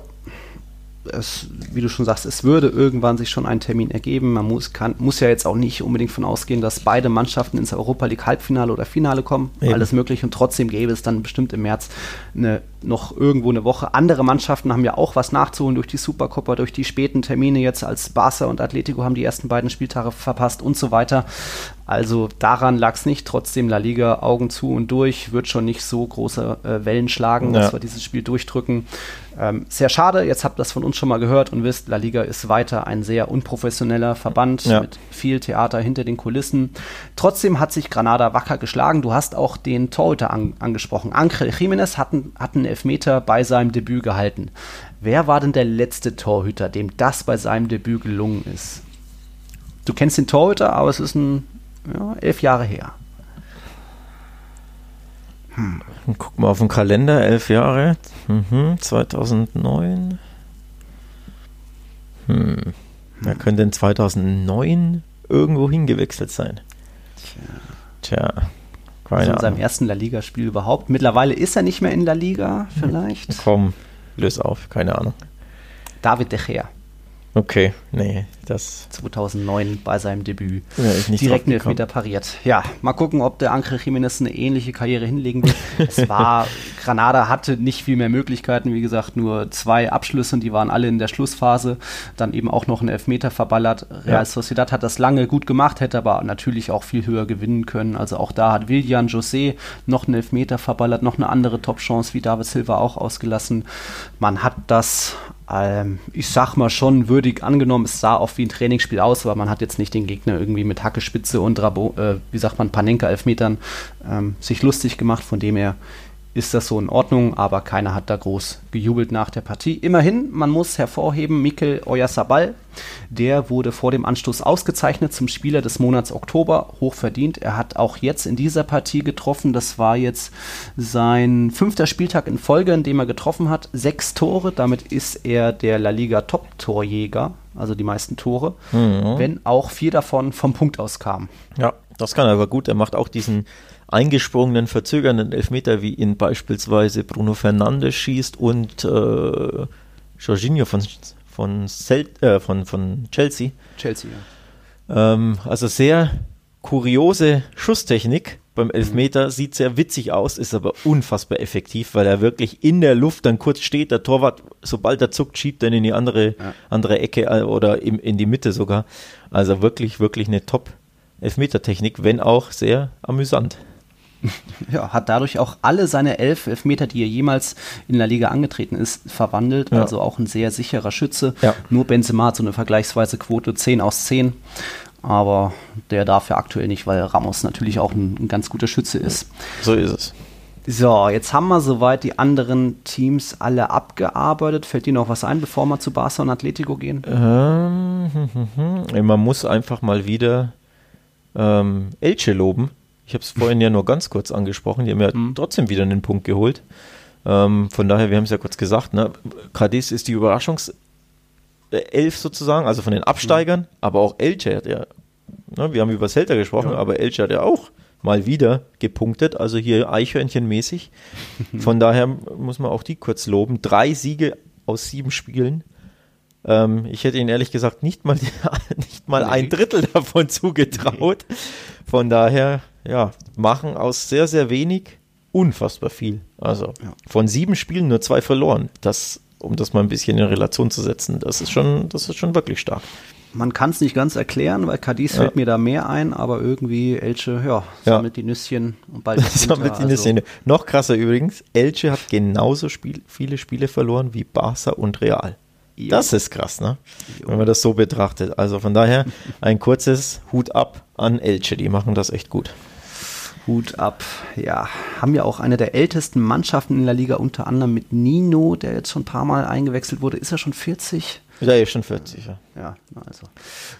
Es, wie du schon sagst, es würde irgendwann sich schon ein Termin ergeben. Man muss, kann, muss ja jetzt auch nicht unbedingt von ausgehen, dass beide Mannschaften ins Europa League Halbfinale oder Finale kommen. Eben. Alles möglich und trotzdem gäbe es dann bestimmt im März eine, noch irgendwo eine Woche. Andere Mannschaften haben ja auch was nachzuholen durch die Supercoppa, durch die späten Termine jetzt als Barca und Atletico haben die ersten beiden Spieltage verpasst und so weiter. Also daran lag es nicht. Trotzdem La Liga Augen zu und durch, wird schon nicht so große äh, Wellen schlagen, ja. dass wir dieses Spiel durchdrücken. Ähm, sehr schade, jetzt habt ihr das von uns schon mal gehört und wisst, La Liga ist weiter ein sehr unprofessioneller Verband ja. mit viel Theater hinter den Kulissen. Trotzdem hat sich Granada wacker geschlagen. Du hast auch den Torhüter an, angesprochen. Angel Jiménez hat, hat einen Elfmeter bei seinem Debüt gehalten. Wer war denn der letzte Torhüter, dem das bei seinem Debüt gelungen ist? Du kennst den Torhüter, aber es ist ein ja, elf Jahre her. Hm. Guck mal auf den Kalender, elf Jahre. Mhm, 2009. Hm. Wer könnte denn 2009 irgendwo hingewechselt sein? Tja. Tja. Keine also in seinem ersten La Liga-Spiel überhaupt. Mittlerweile ist er nicht mehr in La Liga, vielleicht. Komm, löse auf, keine Ahnung. David De Gea. Okay, nee, das. 2009 bei seinem Debüt. Ja, Direkt einen Elfmeter pariert. Ja, mal gucken, ob der Ancre Jiménez eine ähnliche Karriere hinlegen wird. es war, Granada hatte nicht viel mehr Möglichkeiten. Wie gesagt, nur zwei Abschlüsse und die waren alle in der Schlussphase. Dann eben auch noch einen Elfmeter verballert. Real ja. Sociedad hat das lange gut gemacht, hätte aber natürlich auch viel höher gewinnen können. Also auch da hat Willian José noch einen Elfmeter verballert, noch eine andere Top-Chance wie David Silva auch ausgelassen. Man hat das ähm, ich sag mal schon würdig angenommen. Es sah auch wie ein Trainingsspiel aus, aber man hat jetzt nicht den Gegner irgendwie mit Hacke, Spitze und Rabo, äh, wie sagt man, Panenka-Elfmetern ähm, sich lustig gemacht. Von dem her ist das so in Ordnung, aber keiner hat da groß gejubelt nach der Partie. Immerhin, man muss hervorheben, Mikel Oyarzabal, der wurde vor dem Anstoß ausgezeichnet zum Spieler des Monats Oktober, hochverdient. Er hat auch jetzt in dieser Partie getroffen, das war jetzt sein fünfter Spieltag in Folge, in dem er getroffen hat, sechs Tore, damit ist er der La Liga Top-Torjäger, also die meisten Tore, mhm. wenn auch vier davon vom Punkt aus kamen. Ja, das kann er aber gut, er macht auch diesen eingesprungenen, verzögernden Elfmeter, wie ihn beispielsweise Bruno Fernandes schießt und äh, Jorginho von, von, Cel äh, von, von Chelsea. Chelsea, ja. Ähm, also sehr kuriose Schusstechnik beim Elfmeter, mhm. sieht sehr witzig aus, ist aber unfassbar effektiv, weil er wirklich in der Luft dann kurz steht, der Torwart, sobald er zuckt, schiebt dann in die andere, ja. andere Ecke äh, oder im, in die Mitte sogar. Also wirklich, wirklich eine top Elfmetertechnik, wenn auch sehr amüsant. Ja, hat dadurch auch alle seine elf Elfmeter, die er jemals in der Liga angetreten ist, verwandelt. Ja. Also auch ein sehr sicherer Schütze. Ja. Nur Benzema hat so eine vergleichsweise Quote 10 aus 10. Aber der darf ja aktuell nicht, weil Ramos natürlich auch ein, ein ganz guter Schütze ist. So ist es. So, jetzt haben wir soweit die anderen Teams alle abgearbeitet. Fällt dir noch was ein, bevor wir zu Barca und Atletico gehen? Ähm, man muss einfach mal wieder ähm, Elche loben ich habe es vorhin ja nur ganz kurz angesprochen. Die haben ja mhm. trotzdem wieder einen Punkt geholt. Ähm, von daher, wir haben es ja kurz gesagt, ne? Cadiz ist die Überraschungself sozusagen, also von den Absteigern, mhm. aber auch Elche hat ja, ne? wir haben über Celta gesprochen, ja. aber Elche hat ja auch mal wieder gepunktet, also hier Eichhörnchenmäßig. Von daher muss man auch die kurz loben. Drei Siege aus sieben Spielen. Ähm, ich hätte ihnen ehrlich gesagt nicht mal, nicht mal ein Drittel davon zugetraut. Von daher, ja, machen aus sehr, sehr wenig unfassbar viel. Also ja. von sieben Spielen nur zwei verloren. Das, um das mal ein bisschen in Relation zu setzen, das ist schon, das ist schon wirklich stark. Man kann es nicht ganz erklären, weil Cadiz ja. fällt mir da mehr ein, aber irgendwie Elche, ja, sammelt ja. die Nüsschen und bald sammelt die Nüsschen. Also. Noch krasser übrigens, Elche hat genauso Spiel, viele Spiele verloren wie Barca und Real. Jo. Das ist krass, ne? Jo. Wenn man das so betrachtet. Also von daher ein kurzes Hut ab an Elche, die machen das echt gut. Hut ab. Ja, haben ja auch eine der ältesten Mannschaften in der Liga, unter anderem mit Nino, der jetzt schon ein paar Mal eingewechselt wurde. Ist er schon 40? Ja, ist schon 40, ja. Ja, also.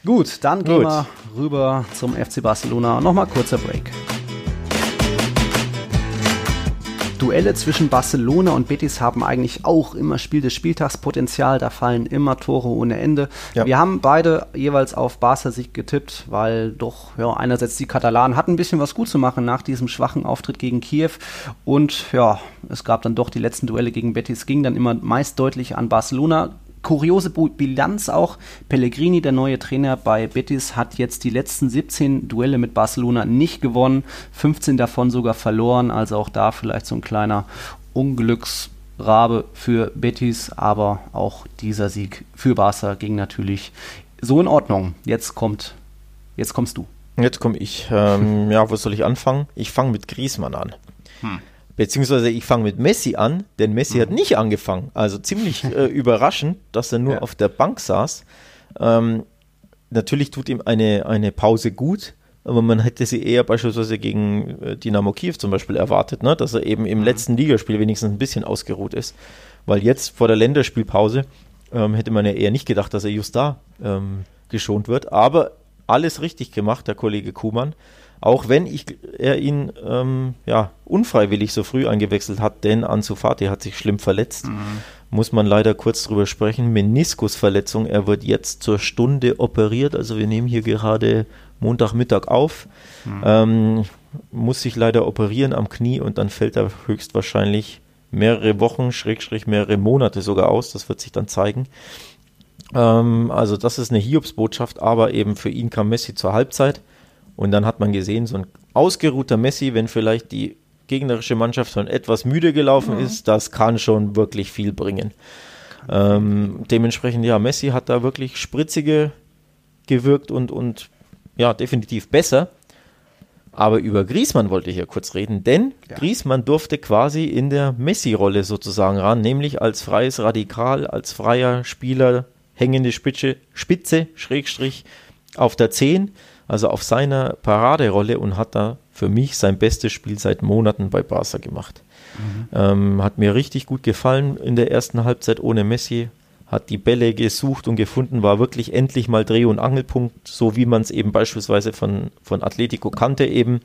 Gut, dann Gut. gehen wir rüber zum FC Barcelona. Nochmal kurzer Break. Duelle zwischen Barcelona und Betis haben eigentlich auch immer Spiel des Spieltags Potenzial. Da fallen immer Tore ohne Ende. Ja. Wir haben beide jeweils auf Barca-Sieg getippt, weil doch ja, einerseits die Katalanen hatten ein bisschen was gut zu machen nach diesem schwachen Auftritt gegen Kiew. Und ja, es gab dann doch die letzten Duelle gegen Betis, ging dann immer meist deutlich an Barcelona kuriose Bilanz auch. Pellegrini, der neue Trainer bei Betis, hat jetzt die letzten 17 Duelle mit Barcelona nicht gewonnen, 15 davon sogar verloren. Also auch da vielleicht so ein kleiner Unglücksrabe für Betis, aber auch dieser Sieg für Barca ging natürlich so in Ordnung. Jetzt kommt, jetzt kommst du. Jetzt komme ich. Ähm, ja, wo soll ich anfangen? Ich fange mit Griesmann an. Hm. Beziehungsweise ich fange mit Messi an, denn Messi mhm. hat nicht angefangen. Also ziemlich äh, überraschend, dass er nur ja. auf der Bank saß. Ähm, natürlich tut ihm eine, eine Pause gut, aber man hätte sie eher beispielsweise gegen äh, Dynamo Kiew zum Beispiel erwartet, ne? dass er eben im mhm. letzten Ligaspiel wenigstens ein bisschen ausgeruht ist. Weil jetzt vor der Länderspielpause ähm, hätte man ja eher nicht gedacht, dass er just da ähm, geschont wird. Aber alles richtig gemacht, der Kollege Kuhmann. Auch wenn ich, er ihn ähm, ja, unfreiwillig so früh eingewechselt hat, denn Ansu Fati hat sich schlimm verletzt. Mhm. Muss man leider kurz drüber sprechen. Meniskusverletzung. Er wird jetzt zur Stunde operiert. Also wir nehmen hier gerade Montagmittag auf. Mhm. Ähm, muss sich leider operieren am Knie und dann fällt er höchstwahrscheinlich mehrere Wochen, Schrägstrich mehrere Monate sogar aus. Das wird sich dann zeigen. Ähm, also das ist eine Hiobsbotschaft, aber eben für ihn kam Messi zur Halbzeit und dann hat man gesehen, so ein ausgeruhter Messi, wenn vielleicht die gegnerische Mannschaft schon etwas müde gelaufen mhm. ist, das kann schon wirklich viel bringen. Ähm, dementsprechend, ja, Messi hat da wirklich spritzige gewirkt und, und ja, definitiv besser. Aber über Griesmann wollte ich ja kurz reden, denn ja. Griesmann durfte quasi in der Messi-Rolle sozusagen ran, nämlich als freies Radikal, als freier Spieler, hängende Spitze, Spitze Schrägstrich auf der 10 also auf seiner Paraderolle und hat da für mich sein bestes Spiel seit Monaten bei Barca gemacht. Mhm. Ähm, hat mir richtig gut gefallen in der ersten Halbzeit ohne Messi. Hat die Bälle gesucht und gefunden, war wirklich endlich mal Dreh- und Angelpunkt, so wie man es eben beispielsweise von, von Atletico kannte eben.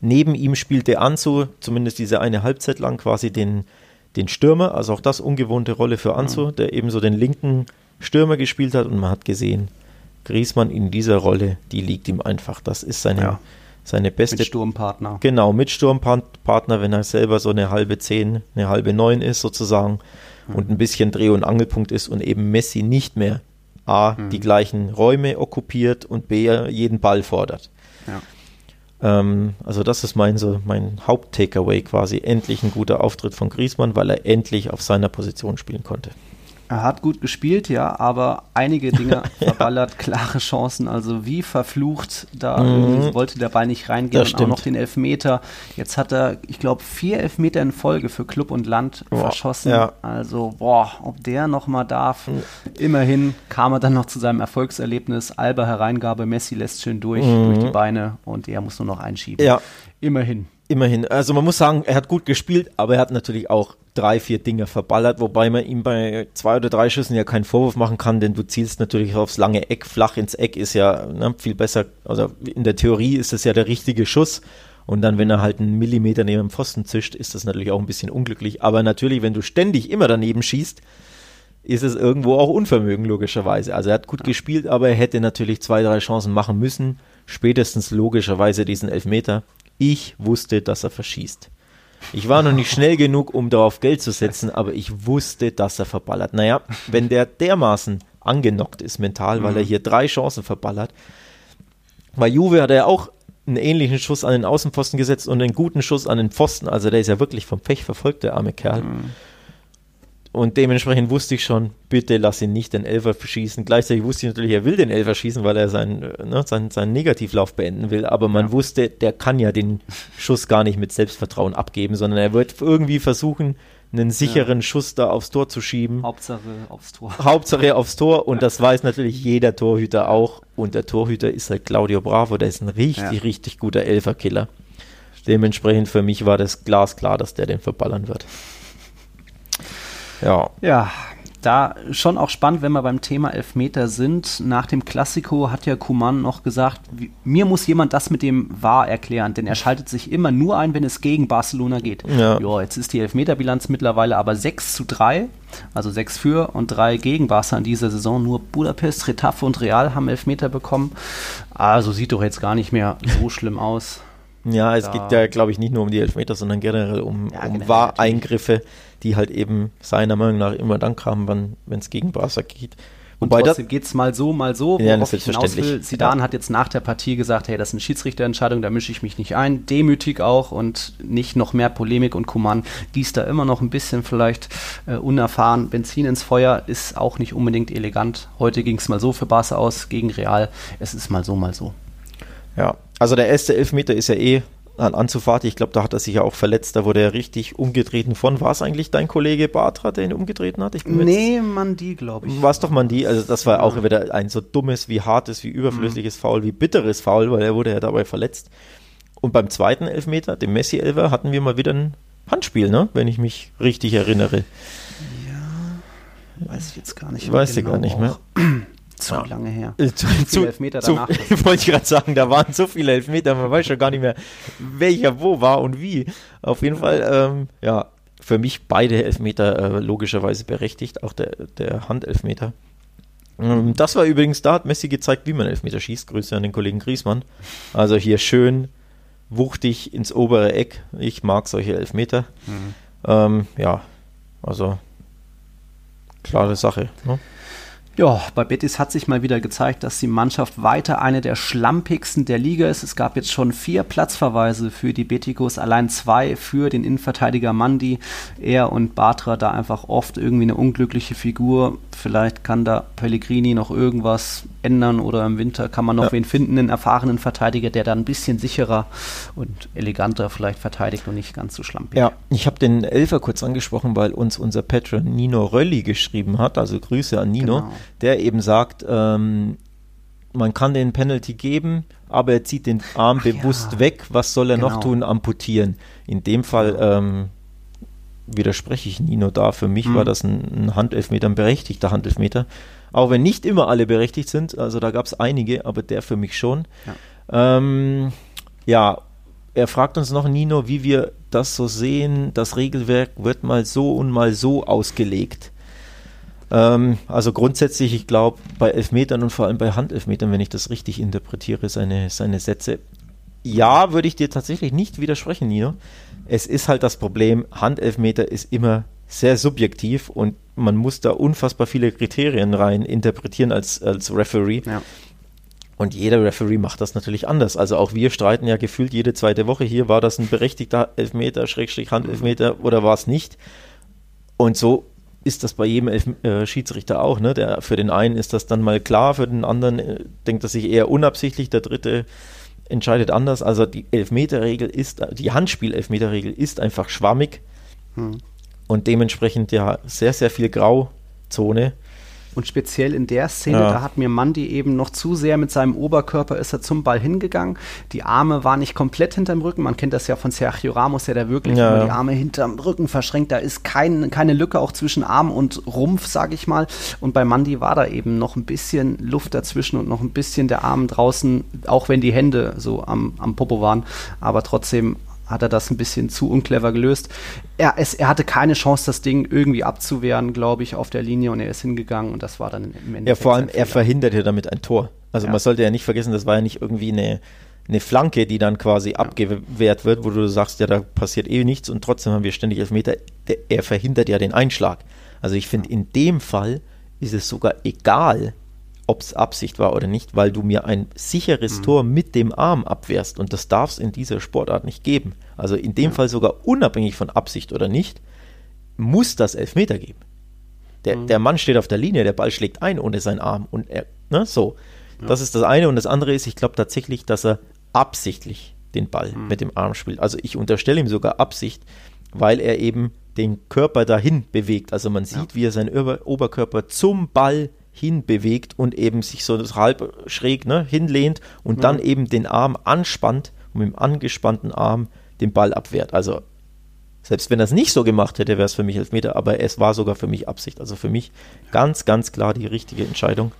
Neben ihm spielte Anzo, zumindest diese eine Halbzeit lang, quasi den, den Stürmer, also auch das ungewohnte Rolle für Anzo, mhm. der eben so den linken Stürmer gespielt hat und man hat gesehen, Griesmann in dieser Rolle, die liegt ihm einfach. Das ist seine, ja. seine beste. Mit Sturmpartner. Genau, mit Sturmpartner, wenn er selber so eine halbe Zehn, eine halbe Neun ist sozusagen mhm. und ein bisschen Dreh- und Angelpunkt ist und eben Messi nicht mehr A, mhm. die gleichen Räume okkupiert und B, jeden Ball fordert. Ja. Ähm, also das ist mein, so mein Haupt-Takeaway quasi. Endlich ein guter Auftritt von Griesmann, weil er endlich auf seiner Position spielen konnte. Er hat gut gespielt, ja, aber einige Dinge verballert, klare Chancen. Also wie verflucht, da mhm. wollte der Ball nicht reingehen das und stimmt. auch noch den Elfmeter. Jetzt hat er, ich glaube, vier Elfmeter in Folge für Club und Land boah, verschossen. Ja. Also, boah, ob der nochmal darf. Mhm. Immerhin kam er dann noch zu seinem Erfolgserlebnis. Alba Hereingabe, Messi lässt schön durch, mhm. durch die Beine und er muss nur noch einschieben. Ja. Immerhin. Immerhin. Also man muss sagen, er hat gut gespielt, aber er hat natürlich auch drei, vier Dinge verballert, wobei man ihm bei zwei oder drei Schüssen ja keinen Vorwurf machen kann, denn du zielst natürlich aufs lange Eck. Flach ins Eck ist ja ne, viel besser. Also in der Theorie ist das ja der richtige Schuss. Und dann, wenn er halt einen Millimeter neben dem Pfosten zischt, ist das natürlich auch ein bisschen unglücklich. Aber natürlich, wenn du ständig immer daneben schießt, ist es irgendwo auch Unvermögen, logischerweise. Also er hat gut gespielt, aber er hätte natürlich zwei, drei Chancen machen müssen. Spätestens logischerweise diesen Elfmeter. Ich wusste, dass er verschießt. Ich war noch nicht schnell genug, um darauf Geld zu setzen, aber ich wusste, dass er verballert. Naja, wenn der dermaßen angenockt ist mental, weil er mhm. hier drei Chancen verballert. Bei Juve hat er auch einen ähnlichen Schuss an den Außenpfosten gesetzt und einen guten Schuss an den Pfosten. Also der ist ja wirklich vom Pech verfolgt, der arme Kerl. Mhm. Und dementsprechend wusste ich schon, bitte lass ihn nicht den Elfer schießen. Gleichzeitig wusste ich natürlich, er will den Elfer schießen, weil er seinen, ne, seinen, seinen Negativlauf beenden will. Aber man ja. wusste, der kann ja den Schuss gar nicht mit Selbstvertrauen abgeben, sondern er wird irgendwie versuchen, einen sicheren ja. Schuss da aufs Tor zu schieben. Hauptsache aufs Tor. Hauptsache aufs Tor. Und das weiß natürlich jeder Torhüter auch. Und der Torhüter ist halt Claudio Bravo. Der ist ein richtig, ja. richtig guter Elferkiller. Dementsprechend für mich war das glasklar, dass der den verballern wird. Ja. Ja, da schon auch spannend, wenn wir beim Thema Elfmeter sind. Nach dem Klassiko hat ja Kuman noch gesagt, mir muss jemand das mit dem Wahr erklären, denn er schaltet sich immer nur ein, wenn es gegen Barcelona geht. Ja, jo, jetzt ist die Elfmeterbilanz mittlerweile aber 6 zu 3, also 6 für und 3 gegen Barca in dieser Saison. Nur Budapest, Retafe und Real haben Elfmeter bekommen. Also sieht doch jetzt gar nicht mehr so schlimm aus. Ja, es da geht ja, glaube ich, nicht nur um die Elfmeter, sondern generell um, ja, um Wahreingriffe, die halt eben seiner Meinung nach immer dann kamen, wenn es gegen Barca geht. Und Wobei trotzdem geht es mal so, mal so, worauf ja, ich hinaus will. Sidan ja. hat jetzt nach der Partie gesagt, hey, das ist eine Schiedsrichterentscheidung, da mische ich mich nicht ein. Demütig auch und nicht noch mehr Polemik und Kuman gießt da immer noch ein bisschen vielleicht äh, unerfahren. Benzin ins Feuer ist auch nicht unbedingt elegant. Heute ging es mal so für Barca aus gegen Real. Es ist mal so, mal so. Ja, also der erste Elfmeter ist ja eh an Anzufahrt. Ich glaube, da hat er sich ja auch verletzt. Da wurde er richtig umgetreten von. War es eigentlich dein Kollege Bartra, der ihn umgetreten hat? Ich nee, Mandi, glaube ich. War es doch Mandi. Also das war auch wieder ein so dummes, wie hartes, wie überflüssiges mhm. Foul, wie bitteres Foul, weil er wurde ja dabei verletzt. Und beim zweiten Elfmeter, dem Messi-Elfer, hatten wir mal wieder ein Handspiel, ne? wenn ich mich richtig erinnere. Ja, weiß ich jetzt gar nicht. Weiß genau ich gar nicht mehr. Zu ja. lange her. Äh, zu, zu, Elfmeter danach. Zu, wollte ich gerade sagen, da waren so viele Elfmeter, man weiß schon gar nicht mehr, welcher wo war und wie. Auf jeden Fall, ähm, ja, für mich beide Elfmeter äh, logischerweise berechtigt, auch der, der Handelfmeter. Ähm, das war übrigens, da hat Messi gezeigt, wie man Elfmeter schießt. Grüße an den Kollegen Griesmann. Also hier schön wuchtig ins obere Eck. Ich mag solche Elfmeter. Mhm. Ähm, ja, also klare Sache. Ne? Ja, bei Betis hat sich mal wieder gezeigt, dass die Mannschaft weiter eine der schlampigsten der Liga ist. Es gab jetzt schon vier Platzverweise für die Betikos, allein zwei für den Innenverteidiger Mandi. Er und Batra da einfach oft irgendwie eine unglückliche Figur. Vielleicht kann da Pellegrini noch irgendwas ändern oder im Winter kann man noch ja. wen finden, einen erfahrenen Verteidiger, der da ein bisschen sicherer und eleganter vielleicht verteidigt und nicht ganz so schlampig. Ja, ich habe den Elfer kurz angesprochen, weil uns unser Patron Nino Rölli geschrieben hat, also Grüße an Nino, genau. Der eben sagt, ähm, man kann den Penalty geben, aber er zieht den Arm Ach bewusst ja. weg. Was soll er genau. noch tun? Amputieren. In dem Fall ähm, widerspreche ich Nino da. Für mich hm. war das ein, ein Handelfmeter, ein berechtigter Handelfmeter. Auch wenn nicht immer alle berechtigt sind, also da gab es einige, aber der für mich schon. Ja. Ähm, ja, er fragt uns noch, Nino, wie wir das so sehen. Das Regelwerk wird mal so und mal so ausgelegt. Ähm, also grundsätzlich, ich glaube, bei Elfmetern und vor allem bei Handelfmetern, wenn ich das richtig interpretiere, seine, seine Sätze, ja, würde ich dir tatsächlich nicht widersprechen, Nino. Es ist halt das Problem, Handelfmeter ist immer sehr subjektiv und man muss da unfassbar viele Kriterien rein interpretieren als, als Referee. Ja. Und jeder Referee macht das natürlich anders. Also auch wir streiten ja gefühlt jede zweite Woche hier, war das ein berechtigter Elfmeter, Schrägstrich Handelfmeter oder war es nicht? Und so ist das bei jedem Elf äh, Schiedsrichter auch. Ne? Der, für den einen ist das dann mal klar, für den anderen äh, denkt er sich eher unabsichtlich, der dritte entscheidet anders. Also die Elfmeterregel ist, die Handspiel-Elfmeterregel ist einfach schwammig. Hm und dementsprechend ja sehr, sehr viel Grauzone. Und speziell in der Szene, ja. da hat mir Mandy eben noch zu sehr mit seinem Oberkörper ist er zum Ball hingegangen. Die Arme waren nicht komplett hinterm Rücken. Man kennt das ja von Sergio Ramos, der da wirklich ja. immer die Arme hinterm Rücken verschränkt. Da ist kein, keine Lücke auch zwischen Arm und Rumpf, sage ich mal. Und bei Mandy war da eben noch ein bisschen Luft dazwischen und noch ein bisschen der Arm draußen, auch wenn die Hände so am, am Popo waren. Aber trotzdem hat er das ein bisschen zu unclever gelöst. Er, es, er hatte keine Chance, das Ding irgendwie abzuwehren, glaube ich, auf der Linie und er ist hingegangen und das war dann im Endeffekt. Ja, vor allem, er verhindert ja damit ein Tor. Also ja. man sollte ja nicht vergessen, das war ja nicht irgendwie eine, eine Flanke, die dann quasi ja. abgewehrt wird, wo du sagst, ja, da passiert eh nichts und trotzdem haben wir ständig Elfmeter. Der, er verhindert ja den Einschlag. Also ich finde, in dem Fall ist es sogar egal, ob es Absicht war oder nicht, weil du mir ein sicheres mhm. Tor mit dem Arm abwehrst und das darf es in dieser Sportart nicht geben. Also in dem ja. Fall sogar unabhängig von Absicht oder nicht, muss das Elfmeter geben. Der, mhm. der Mann steht auf der Linie, der Ball schlägt ein ohne seinen Arm und er, ne, so. Ja. Das ist das eine und das andere ist, ich glaube tatsächlich, dass er absichtlich den Ball mhm. mit dem Arm spielt. Also ich unterstelle ihm sogar Absicht, weil er eben den Körper dahin bewegt. Also man sieht, ja. wie er seinen Oberkörper zum Ball hinbewegt und eben sich so halb schräg ne, hinlehnt und mhm. dann eben den Arm anspannt und mit dem angespannten Arm den Ball abwehrt. Also selbst wenn er es nicht so gemacht hätte, wäre es für mich Elfmeter, aber es war sogar für mich Absicht. Also für mich ganz, ganz klar die richtige Entscheidung.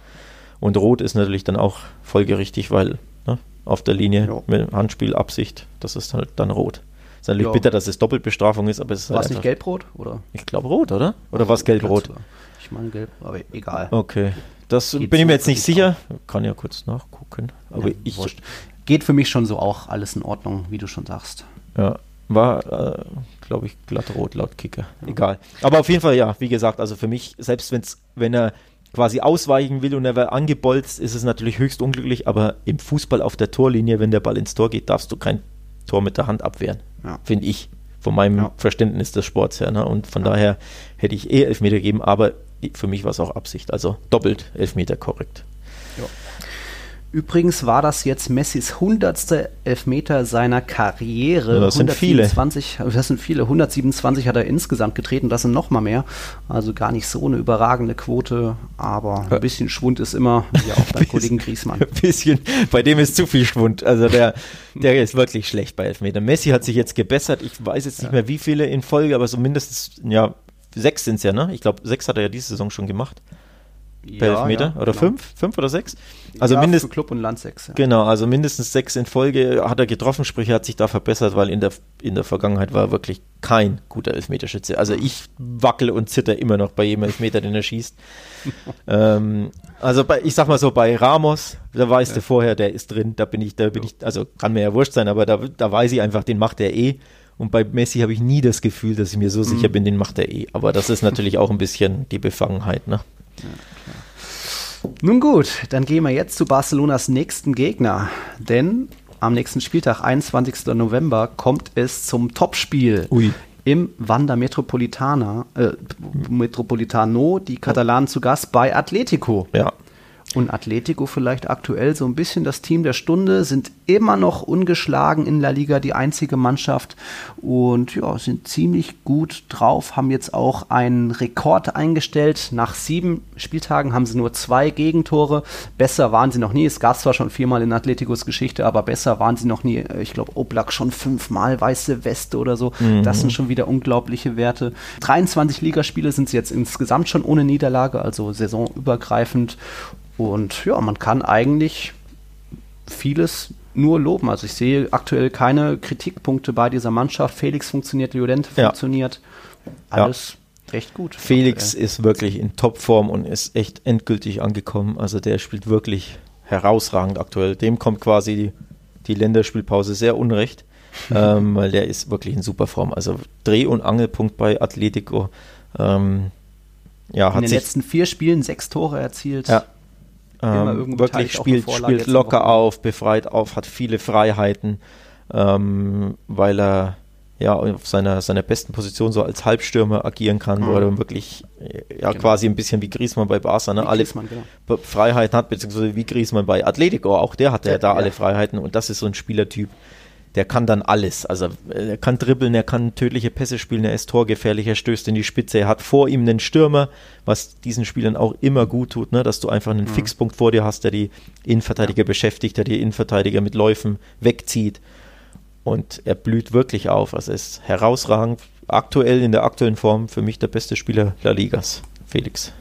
Und Rot ist natürlich dann auch folgerichtig, weil ne, auf der Linie ja. mit Handspiel Absicht, das ist halt dann Rot. Ist natürlich ja. bitter, dass es Doppelbestrafung ist, aber es ist War halt es nicht gelb-rot? Ich glaube Rot, oder? Oder war es gelb-rot? Ich meine gelb, aber egal. Okay. Das Geht bin ich mir jetzt nicht sicher. Auch. Kann ja kurz nachgucken. Aber ja, ich. Wurscht. Geht für mich schon so auch alles in Ordnung, wie du schon sagst. Ja, war, äh, glaube ich, glatt rot laut Kicker. Egal. Aber auf jeden Fall, ja, wie gesagt, also für mich, selbst wenn's, wenn er quasi ausweichen will und er wird angebolzt, ist es natürlich höchst unglücklich, aber im Fußball auf der Torlinie, wenn der Ball ins Tor geht, darfst du kein Tor mit der Hand abwehren. Ja. Finde ich. Von meinem ja. Verständnis des Sports her. Ne? Und von ja. daher hätte ich eh Elfmeter gegeben, aber für mich war es auch Absicht. Also doppelt Elfmeter korrekt. Ja. Übrigens war das jetzt Messis hundertste Elfmeter seiner Karriere. Ja, das sind viele. Das sind viele. 127 hat er insgesamt getreten, das sind noch mal mehr. Also gar nicht so eine überragende Quote, aber ein bisschen Schwund ist immer, wie auch beim Kollegen Griesmann. Ein bisschen, bei dem ist zu viel Schwund. Also der, der ist wirklich schlecht bei Elfmeter. Messi hat sich jetzt gebessert. Ich weiß jetzt nicht mehr, wie viele in Folge, aber so mindestens, ja, sechs sind es ja, ne? Ich glaube, sechs hat er ja diese Saison schon gemacht per ja, Elfmeter ja, oder genau. fünf, fünf oder sechs. Also ja, mindestens Club und Land sechs. Ja. Genau, also mindestens sechs in Folge hat er getroffen, sprich er hat sich da verbessert, weil in der in der Vergangenheit war er wirklich kein guter Elfmeterschütze. Also ich wackel und zitter immer noch bei jedem Elfmeter, den er schießt. ähm, also bei, ich sag mal so bei Ramos, da weißt du vorher, der ist drin. Da bin ich, da bin ich, also kann mir ja wurscht sein, aber da da weiß ich einfach, den macht er eh. Und bei Messi habe ich nie das Gefühl, dass ich mir so sicher mhm. bin, den macht er eh. Aber das ist natürlich auch ein bisschen die Befangenheit, ne? Ja, Nun gut, dann gehen wir jetzt zu Barcelonas nächsten Gegner. Denn am nächsten Spieltag, 21. November, kommt es zum Topspiel. Ui. Im Wanda Metropolitana, äh, Metropolitano, die Katalanen zu Gast bei Atletico. Ja. Und Atletico vielleicht aktuell so ein bisschen das Team der Stunde, sind immer noch ungeschlagen in La Liga, die einzige Mannschaft und ja, sind ziemlich gut drauf, haben jetzt auch einen Rekord eingestellt. Nach sieben Spieltagen haben sie nur zwei Gegentore. Besser waren sie noch nie. Es gab zwar schon viermal in Atleticos Geschichte, aber besser waren sie noch nie. Ich glaube, Oblak schon fünfmal, weiße Weste oder so. Mhm. Das sind schon wieder unglaubliche Werte. 23 Ligaspiele sind sie jetzt insgesamt schon ohne Niederlage, also saisonübergreifend. Und ja, man kann eigentlich vieles nur loben. Also ich sehe aktuell keine Kritikpunkte bei dieser Mannschaft. Felix funktioniert, Llorente ja. funktioniert. Alles ja. recht gut. Felix aktuell. ist wirklich in Topform und ist echt endgültig angekommen. Also der spielt wirklich herausragend aktuell. Dem kommt quasi die, die Länderspielpause sehr unrecht, ähm, weil der ist wirklich in super Form. Also Dreh- und Angelpunkt bei Atletico. Ähm, ja, in den letzten vier Spielen sechs Tore erzielt. Ja, ähm, wirklich spielt, spielt locker auf, befreit auf, hat viele Freiheiten, ähm, weil er ja auf seiner, seiner besten Position so als Halbstürmer agieren kann, mhm. wo er wirklich ja genau. quasi ein bisschen wie Griezmann bei Barca, ne? alle genau. Freiheiten hat, beziehungsweise wie Griezmann bei Atletico, auch der hatte ja, ja da alle Freiheiten und das ist so ein Spielertyp, der kann dann alles. Also er kann dribbeln, er kann tödliche Pässe spielen, er ist torgefährlich, er stößt in die Spitze, er hat vor ihm einen Stürmer, was diesen Spielern auch immer gut tut, ne? dass du einfach einen mhm. Fixpunkt vor dir hast, der die Innenverteidiger ja. beschäftigt, der die Innenverteidiger mit Läufen wegzieht. Und er blüht wirklich auf. Also er ist herausragend, aktuell in der aktuellen Form für mich der beste Spieler der Ligas, Felix.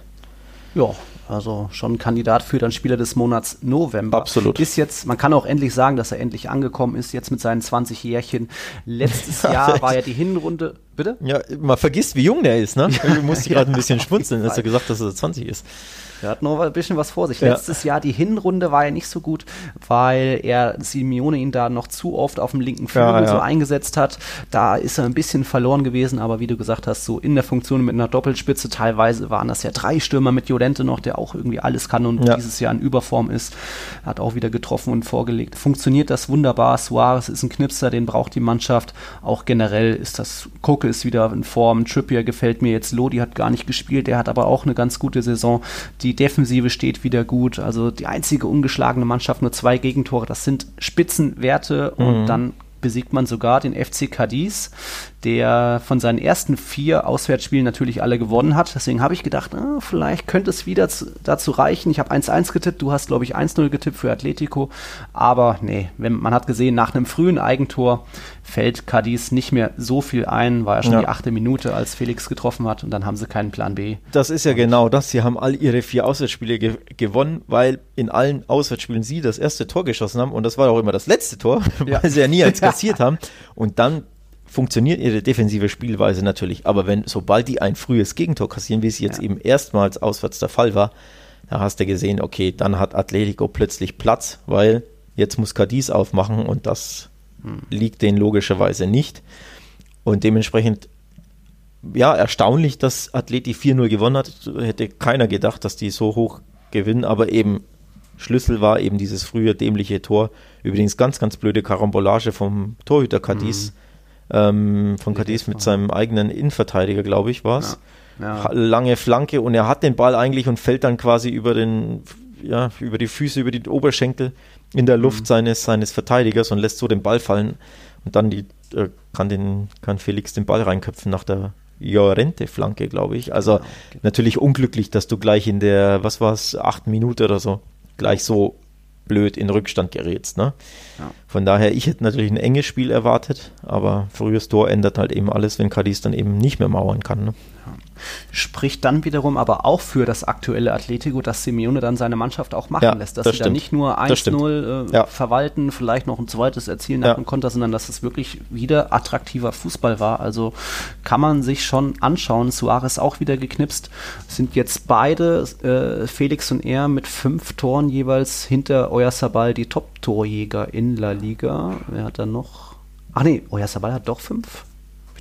Ja, also schon Kandidat für den Spieler des Monats November. Absolut. Ist jetzt, man kann auch endlich sagen, dass er endlich angekommen ist, jetzt mit seinen 20 Jährchen. Letztes Jahr war ja die Hinrunde. Bitte? Ja, man vergisst, wie jung der ist, ne? Du musst ja, gerade ein bisschen schmunzeln, als er gesagt dass er 20 ist. Er hat noch ein bisschen was vor sich. Ja. Letztes Jahr die Hinrunde war ja nicht so gut, weil er Simeone ihn da noch zu oft auf dem linken Flügel ja, so eingesetzt hat. Da ist er ein bisschen verloren gewesen, aber wie du gesagt hast, so in der Funktion mit einer Doppelspitze, teilweise waren das ja drei Stürmer mit Jolente noch, der auch irgendwie alles kann und dieses Jahr in Überform ist. Hat auch wieder getroffen und vorgelegt. Funktioniert das wunderbar. Suarez ist ein Knipser, den braucht die Mannschaft. Auch generell ist das, Koke ist wieder in Form. Trippier gefällt mir jetzt. Lodi hat gar nicht gespielt, der hat aber auch eine ganz gute Saison. Die die Defensive steht wieder gut. Also die einzige ungeschlagene Mannschaft, nur zwei Gegentore. Das sind Spitzenwerte und mhm. dann besiegt man sogar den FC Cadiz, der von seinen ersten vier Auswärtsspielen natürlich alle gewonnen hat. Deswegen habe ich gedacht, ah, vielleicht könnte es wieder zu, dazu reichen. Ich habe 1-1 getippt, du hast, glaube ich, 1-0 getippt für Atletico. Aber nee, wenn, man hat gesehen, nach einem frühen Eigentor fällt Cadiz nicht mehr so viel ein. War ja schon ja. die achte Minute, als Felix getroffen hat und dann haben sie keinen Plan B. Das ist ja genau das. Sie haben all ihre vier Auswärtsspiele ge gewonnen, weil in allen Auswärtsspielen sie das erste Tor geschossen haben und das war auch immer das letzte Tor, ja. weil sie ja nie eins kassiert haben. Und dann funktioniert ihre defensive Spielweise natürlich. Aber wenn, sobald die ein frühes Gegentor kassieren, wie es jetzt ja. eben erstmals auswärts der Fall war, da hast du gesehen, okay, dann hat Atletico plötzlich Platz, weil jetzt muss Cadiz aufmachen und das hm. liegt denen logischerweise nicht. Und dementsprechend, ja, erstaunlich, dass Atleti 4-0 gewonnen hat. Hätte keiner gedacht, dass die so hoch gewinnen, aber eben Schlüssel war eben dieses frühe dämliche Tor. Übrigens ganz, ganz blöde Karambolage vom Torhüter Cadiz. Mhm. Ähm, von Cadiz mit seinem eigenen Innenverteidiger, glaube ich, war es. Ja. Ja. Lange Flanke und er hat den Ball eigentlich und fällt dann quasi über den, ja, über die Füße, über die Oberschenkel in der Luft mhm. seines, seines Verteidigers und lässt so den Ball fallen. Und dann die, äh, kann, den, kann Felix den Ball reinköpfen nach der Jorente-Flanke, glaube ich. Also genau. natürlich unglücklich, dass du gleich in der, was war es, achten Minute oder so, gleich so blöd in Rückstand gerätst. Ne? Ja. Von daher, ich hätte natürlich ein enges Spiel erwartet, aber frühes Tor ändert halt eben alles, wenn Cadiz dann eben nicht mehr mauern kann. Ne? Ja. Spricht dann wiederum aber auch für das aktuelle Atletico, dass Simeone dann seine Mannschaft auch machen ja, lässt, dass das sie dann nicht nur 1-0 äh, verwalten, vielleicht noch ein zweites erzielen nach dem Konter, sondern dass es wirklich wieder attraktiver Fußball war. Also kann man sich schon anschauen. Suarez auch wieder geknipst. Sind jetzt beide, äh, Felix und er, mit fünf Toren jeweils hinter Oyarzabal die Top-Torjäger in La Liga. Wer hat da noch? Ach nee, Oyarzabal hat doch fünf.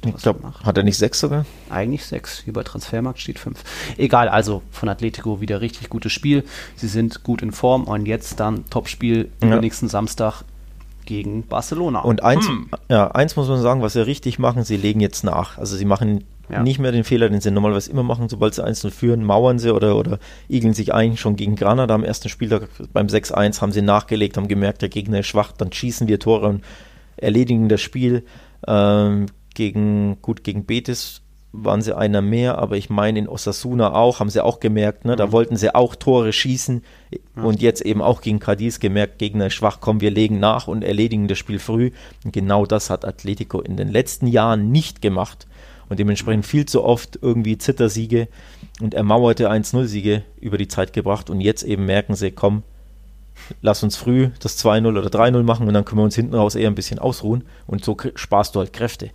Ich glaube, hat er nicht sechs sogar? Eigentlich sechs. Hier bei Transfermarkt steht fünf. Egal, also von Atletico wieder richtig gutes Spiel. Sie sind gut in Form und jetzt dann Topspiel ja. nächsten Samstag gegen Barcelona. Und eins, hm. ja, eins muss man sagen, was sie richtig machen, sie legen jetzt nach. Also sie machen ja. nicht mehr den Fehler, den sie normalerweise immer machen, sobald sie 1 führen, mauern sie oder, oder igeln sich ein, schon gegen Granada am ersten Spieltag beim 6-1 haben sie nachgelegt, haben gemerkt, der Gegner ist schwach, dann schießen wir Tore und erledigen das Spiel. Ähm, gegen, gut, gegen Betis waren sie einer mehr, aber ich meine in Osasuna auch, haben sie auch gemerkt, ne? da mhm. wollten sie auch Tore schießen mhm. und jetzt eben auch gegen Cadiz gemerkt, Gegner schwach, komm, wir legen nach und erledigen das Spiel früh. Und genau das hat Atletico in den letzten Jahren nicht gemacht und dementsprechend viel zu oft irgendwie Zittersiege und ermauerte 1-0-Siege über die Zeit gebracht und jetzt eben merken sie, komm, lass uns früh das 2-0 oder 3-0 machen und dann können wir uns hinten raus eher ein bisschen ausruhen und so sparst du halt Kräfte.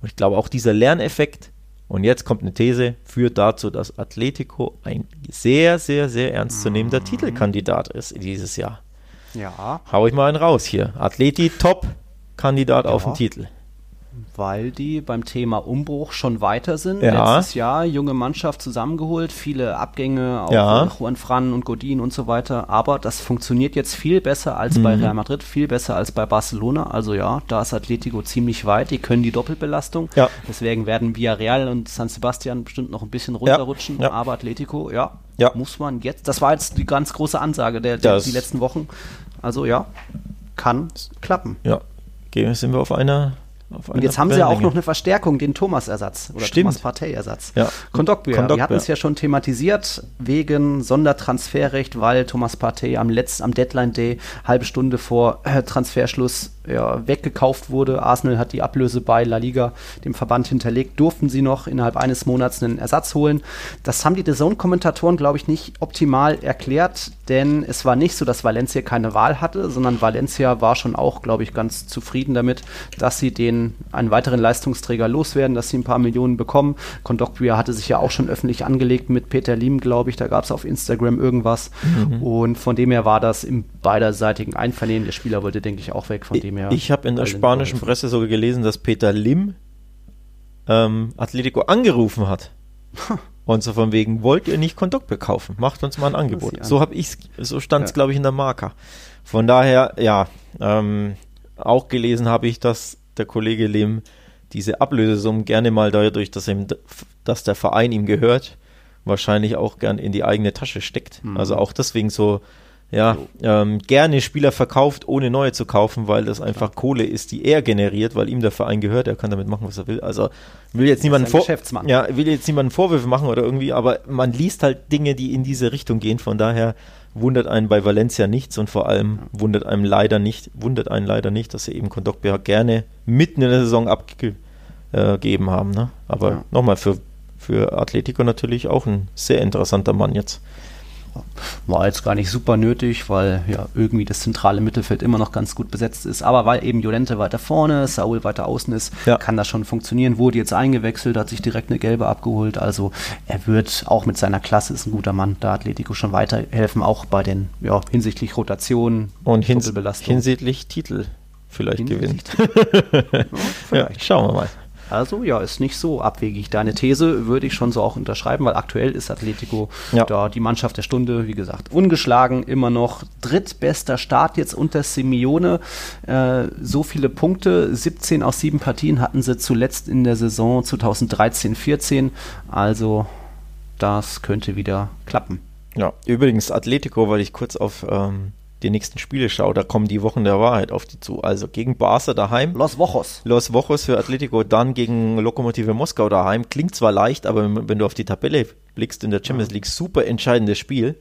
Und ich glaube, auch dieser Lerneffekt, und jetzt kommt eine These, führt dazu, dass Atletico ein sehr, sehr, sehr ernstzunehmender mhm. Titelkandidat ist dieses Jahr. Ja. Hau ich mal einen raus hier. Atleti top Kandidat ja. auf den Titel weil die beim Thema Umbruch schon weiter sind. Ja. Letztes Jahr junge Mannschaft zusammengeholt, viele Abgänge, auch ja. Juan Fran und Godin und so weiter. Aber das funktioniert jetzt viel besser als mhm. bei Real Madrid, viel besser als bei Barcelona. Also ja, da ist Atletico ziemlich weit. Die können die Doppelbelastung. Ja. Deswegen werden Villarreal und San Sebastian bestimmt noch ein bisschen runterrutschen. Ja. Aber Atletico, ja, ja, muss man jetzt. Das war jetzt die ganz große Ansage der, der die letzten Wochen. Also ja, kann klappen. Ja, sind wir auf einer und jetzt haben sie ja auch noch eine Verstärkung, den Thomas-Ersatz oder Stimmt. Thomas Partey-Ersatz. Ja. Kondogbia. Wir hatten es ja schon thematisiert wegen Sondertransferrecht, weil Thomas Partey am letzten, am Deadline Day, halbe Stunde vor äh, Transferschluss, ja, weggekauft wurde. Arsenal hat die Ablöse bei La Liga, dem Verband hinterlegt. Durften sie noch innerhalb eines Monats einen Ersatz holen. Das haben die The Zone-Kommentatoren, glaube ich, nicht optimal erklärt, denn es war nicht so, dass Valencia keine Wahl hatte, sondern Valencia war schon auch, glaube ich, ganz zufrieden damit, dass sie den einen weiteren Leistungsträger loswerden, dass sie ein paar Millionen bekommen. Condogbia hatte sich ja auch schon öffentlich angelegt mit Peter Lim, glaube ich. Da gab es auf Instagram irgendwas. Mhm. Und von dem her war das im beiderseitigen Einvernehmen. Der Spieler wollte, denke ich, auch weg. Von dem her. Ich habe in der spanischen Presse sogar gelesen, dass Peter Lim ähm, Atletico angerufen hat. Und so von wegen, wollt ihr nicht Kondogbia kaufen? Macht uns mal ein Angebot. So habe ich so stand es, ja. glaube ich, in der Marker. Von daher, ja, ähm, auch gelesen habe ich, dass der Kollege Lehm diese Ablösesummen gerne mal dadurch, dass, ihm, dass der Verein ihm gehört, wahrscheinlich auch gern in die eigene Tasche steckt. Mhm. Also auch deswegen so, ja, ähm, gerne Spieler verkauft, ohne neue zu kaufen, weil das einfach. Kohle ist, die er generiert, weil ihm der Verein gehört, er kann damit machen, was er will. Also will jetzt niemanden vor ja, will jetzt niemanden Vorwürfe machen oder irgendwie, aber man liest halt Dinge, die in diese Richtung gehen, von daher wundert einen bei Valencia nichts und vor allem wundert einem leider nicht, wundert einen leider nicht, dass sie eben Kondogbia gerne mitten in der Saison abgegeben haben. Ne? Aber ja. nochmal, für, für Atletico natürlich auch ein sehr interessanter Mann jetzt. War jetzt gar nicht super nötig, weil ja irgendwie das zentrale Mittelfeld immer noch ganz gut besetzt ist. Aber weil eben Jolente weiter vorne, Saul weiter außen ist, ja. kann das schon funktionieren. Wurde jetzt eingewechselt, hat sich direkt eine gelbe abgeholt. Also er wird auch mit seiner Klasse ist ein guter Mann, da Atletico schon weiterhelfen, auch bei den ja, hinsichtlich Rotation und hins hinsichtlich Titel vielleicht vielleicht. Ja, schauen wir mal. Also ja, ist nicht so abwegig. Deine These würde ich schon so auch unterschreiben, weil aktuell ist Atletico ja. da die Mannschaft der Stunde, wie gesagt, ungeschlagen, immer noch drittbester Start jetzt unter Simeone. Äh, so viele Punkte, 17 aus 7 Partien hatten sie zuletzt in der Saison 2013-14. Also das könnte wieder klappen. Ja, übrigens Atletico, weil ich kurz auf ähm, die nächsten Spiele schaue, da kommen die Wochen der Wahrheit auf die zu. Also gegen Barca daheim. Los Wochos. Los Wochos für Atletico, dann gegen Lokomotive Moskau daheim. Klingt zwar leicht, aber wenn du auf die Tabelle blickst in der Champions League, super entscheidendes Spiel.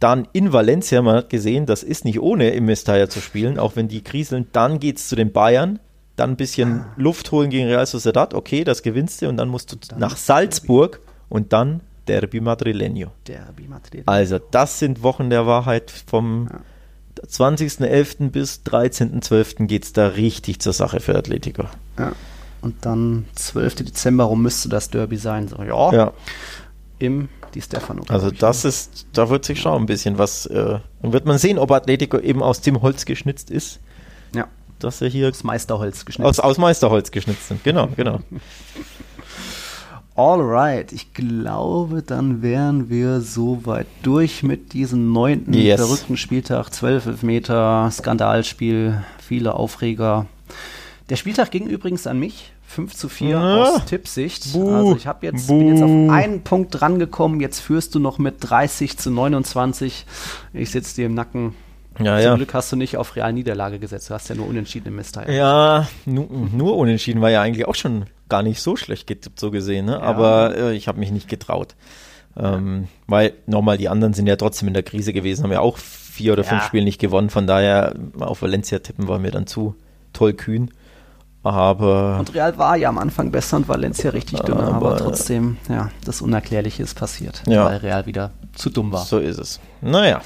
Dann in Valencia, man hat gesehen, das ist nicht ohne im Mestalla zu spielen, auch wenn die kriseln. Dann geht es zu den Bayern, dann ein bisschen ah. Luft holen gegen Real Sociedad, okay, das gewinnst du und dann musst du dann nach Salzburg und dann Derby Madrileño. Derby Madrileño. Also das sind Wochen der Wahrheit vom ja. 20.11. bis 13.12. geht es da richtig zur Sache für Atletico. Ja. Und dann 12. Dezember rum müsste das Derby sein. So, ja. ja. Im Di Stefano. Also das ist, da wird sich schon ein bisschen was, äh, dann wird man sehen, ob Atletico eben aus dem Holz geschnitzt ist. Ja. Dass er hier aus Meisterholz geschnitzt. Aus, aus Meisterholz geschnitzt sind. Genau, genau. Alright, ich glaube, dann wären wir soweit durch mit diesem neunten yes. verrückten Spieltag. 12 Meter, Skandalspiel, viele Aufreger. Der Spieltag ging übrigens an mich. 5 zu 4 ja. aus Tippsicht. Buh. Also ich habe jetzt, bin jetzt auf einen Punkt drangekommen. Jetzt führst du noch mit 30 zu 29. Ich sitze dir im Nacken. Ja, Zum ja. Glück hast du nicht auf Real Niederlage gesetzt. Du hast ja nur unentschieden im Mist. Ja, nur, nur unentschieden war ja eigentlich auch schon gar nicht so schlecht getippt, so gesehen. Ne? Ja. Aber äh, ich habe mich nicht getraut. Ähm, weil nochmal, die anderen sind ja trotzdem in der Krise gewesen, haben ja auch vier oder fünf Spiele nicht gewonnen. Von daher auf Valencia tippen war mir dann zu toll kühn. Aber. Und Real war ja am Anfang besser und Valencia richtig dünner, aber, aber trotzdem, ja, das Unerklärliche ist passiert, ja. weil Real wieder zu dumm war. So ist es. Naja.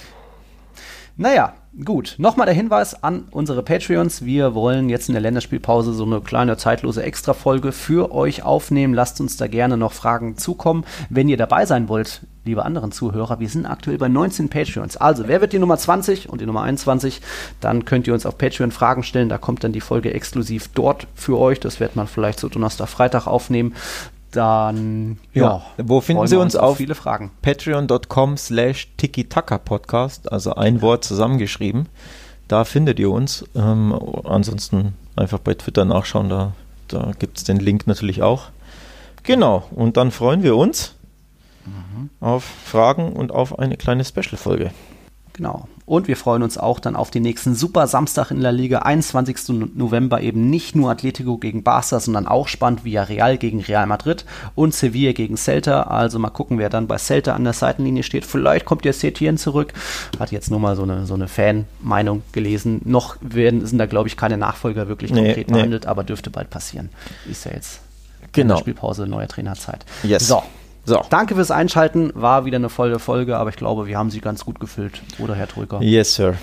Naja, Gut, nochmal der Hinweis an unsere Patreons. Wir wollen jetzt in der Länderspielpause so eine kleine zeitlose Extra-Folge für euch aufnehmen. Lasst uns da gerne noch Fragen zukommen. Wenn ihr dabei sein wollt, liebe anderen Zuhörer, wir sind aktuell bei 19 Patreons. Also, wer wird die Nummer 20 und die Nummer 21? Dann könnt ihr uns auf Patreon Fragen stellen. Da kommt dann die Folge exklusiv dort für euch. Das wird man vielleicht so Donnerstag, Freitag aufnehmen dann ja, ja wo finden Sie uns, uns auf viele Fragen. patreon.com slash tiki-taka podcast also ein Wort zusammengeschrieben. Da findet ihr uns. Ähm, ansonsten einfach bei Twitter nachschauen da, da gibt es den Link natürlich auch. Genau und dann freuen wir uns mhm. auf Fragen und auf eine kleine Special-Folge genau und wir freuen uns auch dann auf den nächsten Super Samstag in der Liga, 21. November eben nicht nur Atletico gegen Barca, sondern auch spannend Real gegen Real Madrid und Sevilla gegen Celta. Also mal gucken, wer dann bei Celta an der Seitenlinie steht. Vielleicht kommt der Setien zurück. Hat jetzt nur mal so eine, so eine Fan-Meinung gelesen. Noch werden, sind da, glaube ich, keine Nachfolger wirklich nee, konkret nee. behandelt, aber dürfte bald passieren. Ist ja jetzt genau. Spielpause, neue Trainerzeit. Yes. So, so. Danke fürs Einschalten. War wieder eine volle Folge, aber ich glaube, wir haben sie ganz gut gefüllt. Oder, Herr Trücker? Yes, Sir.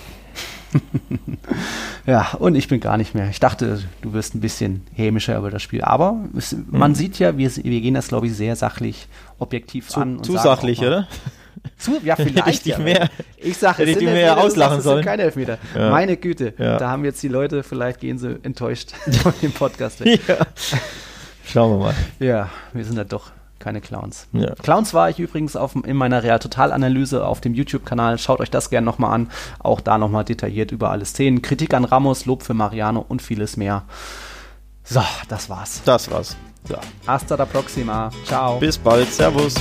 ja, und ich bin gar nicht mehr. Ich dachte, du wirst ein bisschen hämischer über das Spiel. Aber es, man hm. sieht ja, wir, wir gehen das, glaube ich, sehr sachlich, objektiv zu, an. zu sachlich, mal, oder? Zu, ja, vielleicht. ja, mehr, ich sage, es sind mehr auslachen sollen. Keine Elfmeter. Ja. Meine Güte. Ja. Da haben jetzt die Leute, vielleicht gehen sie enttäuscht von dem Podcast weg. Ja. Schauen wir mal. Ja, wir sind da doch keine Clowns. Ja. Clowns war ich übrigens auf, in meiner Real Total Analyse auf dem YouTube-Kanal. Schaut euch das gerne nochmal an. Auch da nochmal detailliert über alle Szenen. Kritik an Ramos, Lob für Mariano und vieles mehr. So, das war's. Das war's. So. Hasta la próxima. Ciao. Bis bald. Servus.